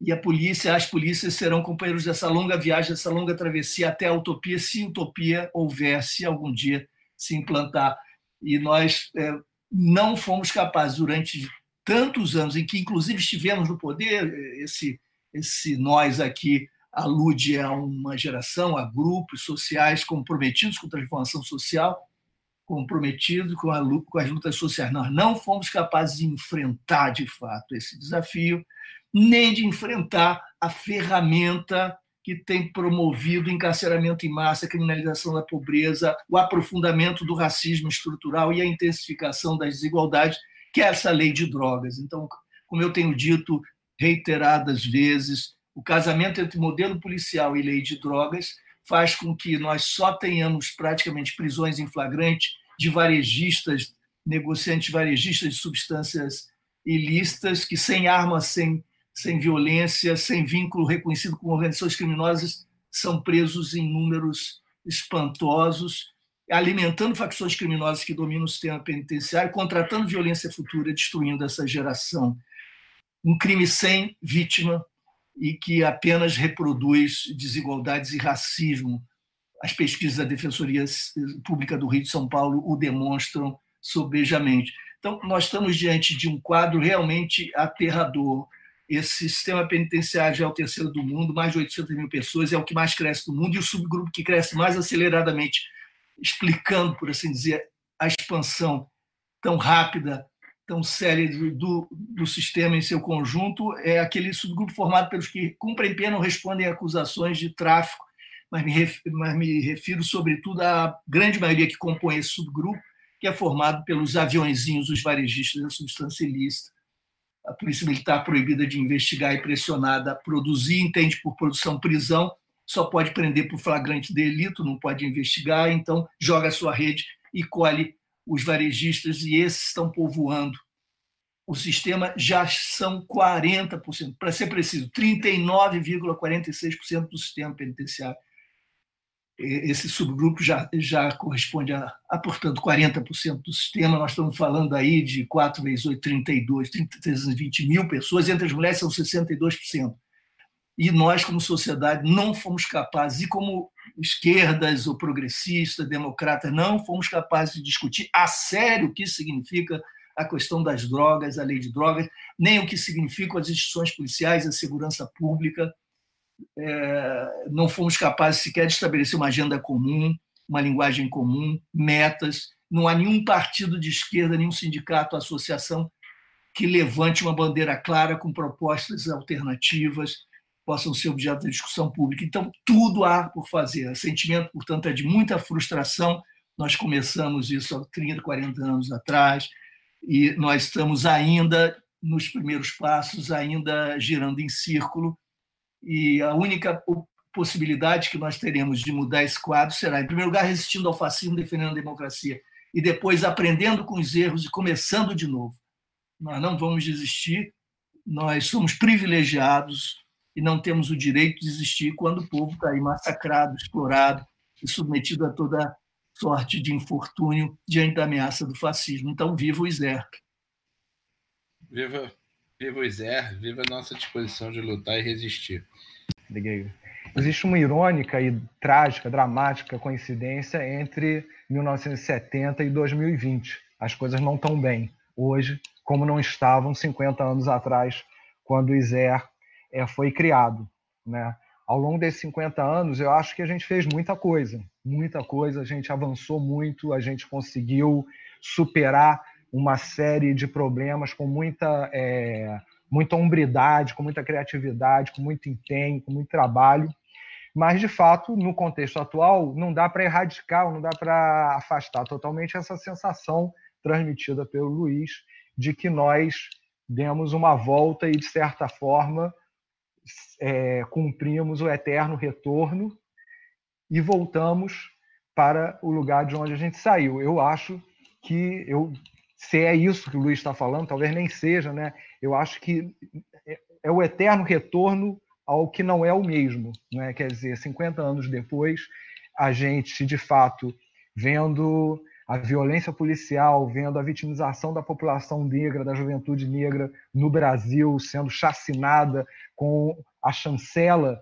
E a polícia, as polícias serão companheiros dessa longa viagem, dessa longa travessia até a utopia, se utopia houvesse algum dia se implantar. E nós é, não fomos capazes, durante tantos anos, em que inclusive estivemos no poder, esse, esse nós aqui alude a uma geração, a grupos sociais comprometidos com transformação social, comprometidos com, com as lutas sociais. Nós não fomos capazes de enfrentar, de fato, esse desafio, nem de enfrentar a ferramenta que tem promovido encarceramento em massa, criminalização da pobreza, o aprofundamento do racismo estrutural e a intensificação das desigualdades, que é essa lei de drogas. Então, como eu tenho dito reiteradas vezes, o casamento entre modelo policial e lei de drogas faz com que nós só tenhamos praticamente prisões em flagrante de varejistas, negociantes varejistas de substâncias ilícitas, que sem armas, sem sem violência, sem vínculo reconhecido com organizações criminosas, são presos em números espantosos, alimentando facções criminosas que dominam o sistema penitenciário, contratando violência futura, destruindo essa geração. Um crime sem vítima e que apenas reproduz desigualdades e racismo. As pesquisas da Defensoria Pública do Rio de São Paulo o demonstram sobejamente. Então, nós estamos diante de um quadro realmente aterrador. Esse sistema penitenciário já é o terceiro do mundo, mais de 800 mil pessoas, é o que mais cresce no mundo, e o subgrupo que cresce mais aceleradamente, explicando, por assim dizer, a expansão tão rápida, tão séria do, do sistema em seu conjunto, é aquele subgrupo formado pelos que cumprem pena ou respondem a acusações de tráfico, mas me, refiro, mas me refiro, sobretudo, à grande maioria que compõe esse subgrupo, que é formado pelos aviõezinhos, os varejistas da substância ilícita. A Polícia Militar proibida de investigar e pressionada a produzir, entende por produção prisão, só pode prender por flagrante delito, não pode investigar, então joga a sua rede e colhe os varejistas, e esses estão povoando. O sistema já são 40%, para ser preciso, 39,46% do sistema penitenciário esse subgrupo já, já corresponde a, a, portanto, 40% do sistema. Nós estamos falando aí de 4 vezes 8, 32, 320 mil pessoas, entre as mulheres são 62%. E nós, como sociedade, não fomos capazes, e como esquerdas ou progressistas, democratas, não fomos capazes de discutir a sério o que significa a questão das drogas, a lei de drogas, nem o que significam as instituições policiais, a segurança pública, é, não fomos capazes sequer de estabelecer uma agenda comum, uma linguagem comum, metas. Não há nenhum partido de esquerda, nenhum sindicato, associação que levante uma bandeira clara com propostas alternativas possam ser objeto de discussão pública. Então, tudo há por fazer. O sentimento, portanto, é de muita frustração. Nós começamos isso há 30, 40 anos atrás e nós estamos ainda nos primeiros passos, ainda girando em círculo e a única possibilidade que nós teremos de mudar esse quadro será, em primeiro lugar, resistindo ao fascismo, defendendo a democracia, e depois aprendendo com os erros e começando de novo. Nós não vamos desistir, nós somos privilegiados e não temos o direito de desistir quando o povo está aí massacrado, explorado e submetido a toda sorte de infortúnio diante da ameaça do fascismo. Então, viva o exército. Viva Viva o Zé, viva a nossa disposição de lutar e resistir. Existe uma irônica e trágica, dramática coincidência entre 1970 e 2020. As coisas não estão bem hoje, como não estavam 50 anos atrás, quando o ISER é, foi criado. Né? Ao longo desses 50 anos, eu acho que a gente fez muita coisa, muita coisa, a gente avançou muito, a gente conseguiu superar uma série de problemas com muita, é, muita hombridade, com muita criatividade, com muito empenho, com muito trabalho. Mas, de fato, no contexto atual, não dá para erradicar, não dá para afastar totalmente essa sensação transmitida pelo Luiz de que nós demos uma volta e, de certa forma, é, cumprimos o eterno retorno e voltamos para o lugar de onde a gente saiu. Eu acho que eu se é isso que o Luiz está falando, talvez nem seja, né? Eu acho que é o eterno retorno ao que não é o mesmo, né? Quer dizer, 50 anos depois, a gente de fato vendo a violência policial, vendo a vitimização da população negra, da juventude negra no Brasil sendo chacinada com a chancela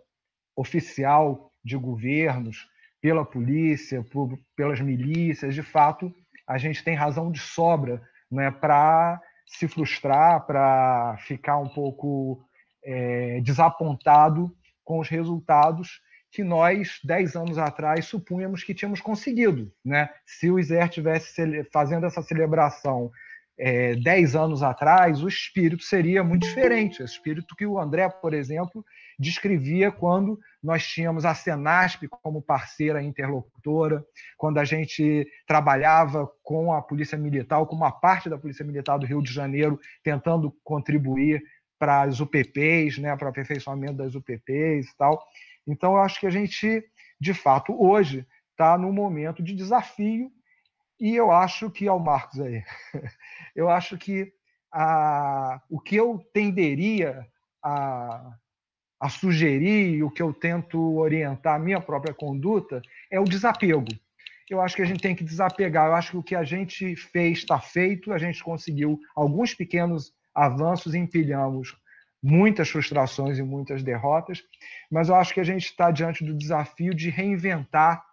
oficial de governos, pela polícia, por, pelas milícias, de fato, a gente tem razão de sobra né, para se frustrar, para ficar um pouco é, desapontado com os resultados que nós, dez anos atrás, supunhamos que tínhamos conseguido. Né? Se o Iser tivesse fazendo essa celebração é, dez anos atrás, o espírito seria muito diferente. O espírito que o André, por exemplo, descrevia quando nós tínhamos a Senasp como parceira interlocutora, quando a gente trabalhava com a Polícia Militar, com uma parte da Polícia Militar do Rio de Janeiro, tentando contribuir para as UPPs, né, para o aperfeiçoamento das UPPs e tal. Então, eu acho que a gente, de fato, hoje está num momento de desafio e eu acho que, ao Marcos aí, eu acho que a, o que eu tenderia a, a sugerir, o que eu tento orientar a minha própria conduta, é o desapego. Eu acho que a gente tem que desapegar. Eu acho que o que a gente fez está feito, a gente conseguiu alguns pequenos avanços, empilhamos muitas frustrações e muitas derrotas, mas eu acho que a gente está diante do desafio de reinventar,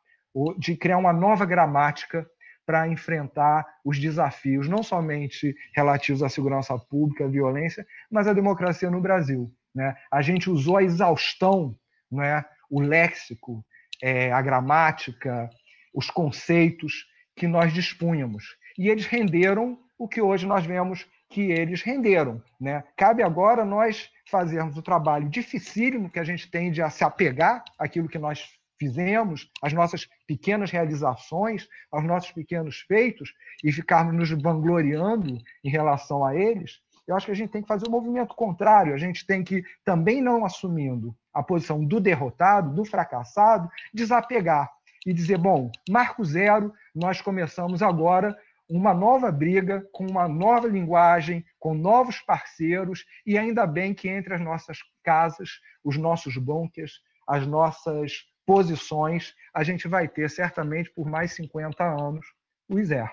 de criar uma nova gramática para enfrentar os desafios, não somente relativos à segurança pública, à violência, mas à democracia no Brasil. Né? A gente usou a exaustão, né? o léxico, é, a gramática, os conceitos que nós dispunhamos. E eles renderam o que hoje nós vemos que eles renderam. Né? Cabe agora nós fazermos o trabalho dificílimo que a gente tende a se apegar àquilo que nós fizemos, as nossas pequenas realizações, aos nossos pequenos feitos, e ficarmos nos vangloriando em relação a eles, eu acho que a gente tem que fazer o um movimento contrário. A gente tem que, também não assumindo a posição do derrotado, do fracassado, desapegar e dizer: bom, marco zero, nós começamos agora uma nova briga, com uma nova linguagem, com novos parceiros, e ainda bem que entre as nossas casas, os nossos bunkers, as nossas posições, a gente vai ter certamente por mais 50 anos o ISER.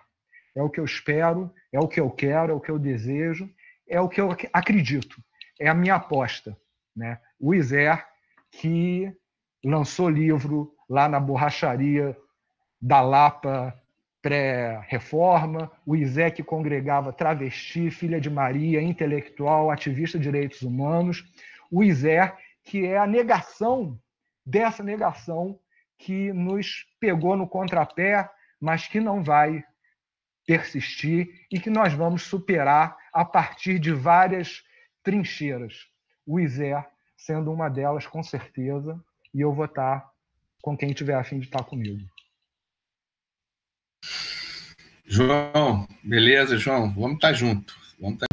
É o que eu espero, é o que eu quero, é o que eu desejo, é o que eu acredito, é a minha aposta. Né? O ISER, que lançou livro lá na borracharia da Lapa pré-reforma, o ISE que congregava travesti, filha de Maria, intelectual, ativista de direitos humanos, o ISER que é a negação dessa negação que nos pegou no contrapé, mas que não vai persistir e que nós vamos superar a partir de várias trincheiras. O ISER sendo uma delas, com certeza, e eu vou estar com quem tiver afim de estar comigo. João, beleza, João? Vamos estar junto. Vamos estar...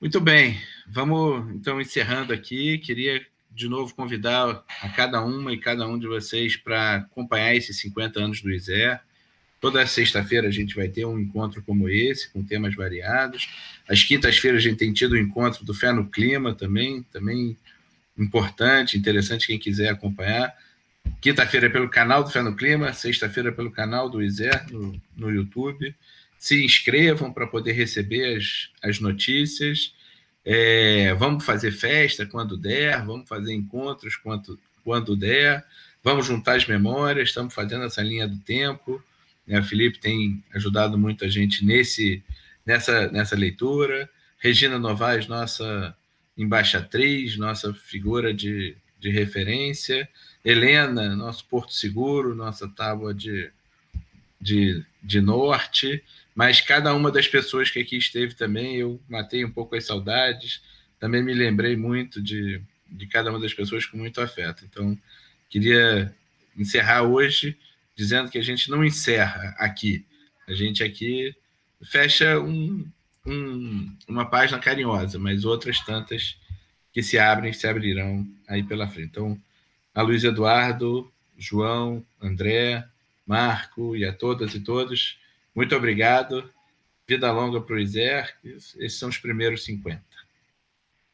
Muito bem, vamos então encerrando aqui. Queria de novo convidar a cada uma e cada um de vocês para acompanhar esses 50 anos do ISER. Toda sexta-feira a gente vai ter um encontro como esse, com temas variados. Às quintas-feiras a gente tem tido o um encontro do Fé no Clima também, também importante, interessante quem quiser acompanhar. Quinta-feira é pelo canal do Fé no Clima, sexta-feira pelo canal do ISER no, no YouTube se inscrevam para poder receber as, as notícias. É, vamos fazer festa quando der, vamos fazer encontros quando, quando der, vamos juntar as memórias, estamos fazendo essa linha do tempo. Né? O Felipe tem ajudado muito a gente nesse, nessa, nessa leitura. Regina Novaes, nossa embaixatriz, nossa figura de, de referência. Helena, nosso porto seguro, nossa tábua de, de, de norte mas cada uma das pessoas que aqui esteve também, eu matei um pouco as saudades, também me lembrei muito de, de cada uma das pessoas com muito afeto. Então, queria encerrar hoje dizendo que a gente não encerra aqui, a gente aqui fecha um, um, uma página carinhosa, mas outras tantas que se abrem, se abrirão aí pela frente. Então, a Luiz Eduardo, João, André, Marco e a todas e todos, muito obrigado. Vida longa para o Iser. Esses são os primeiros 50.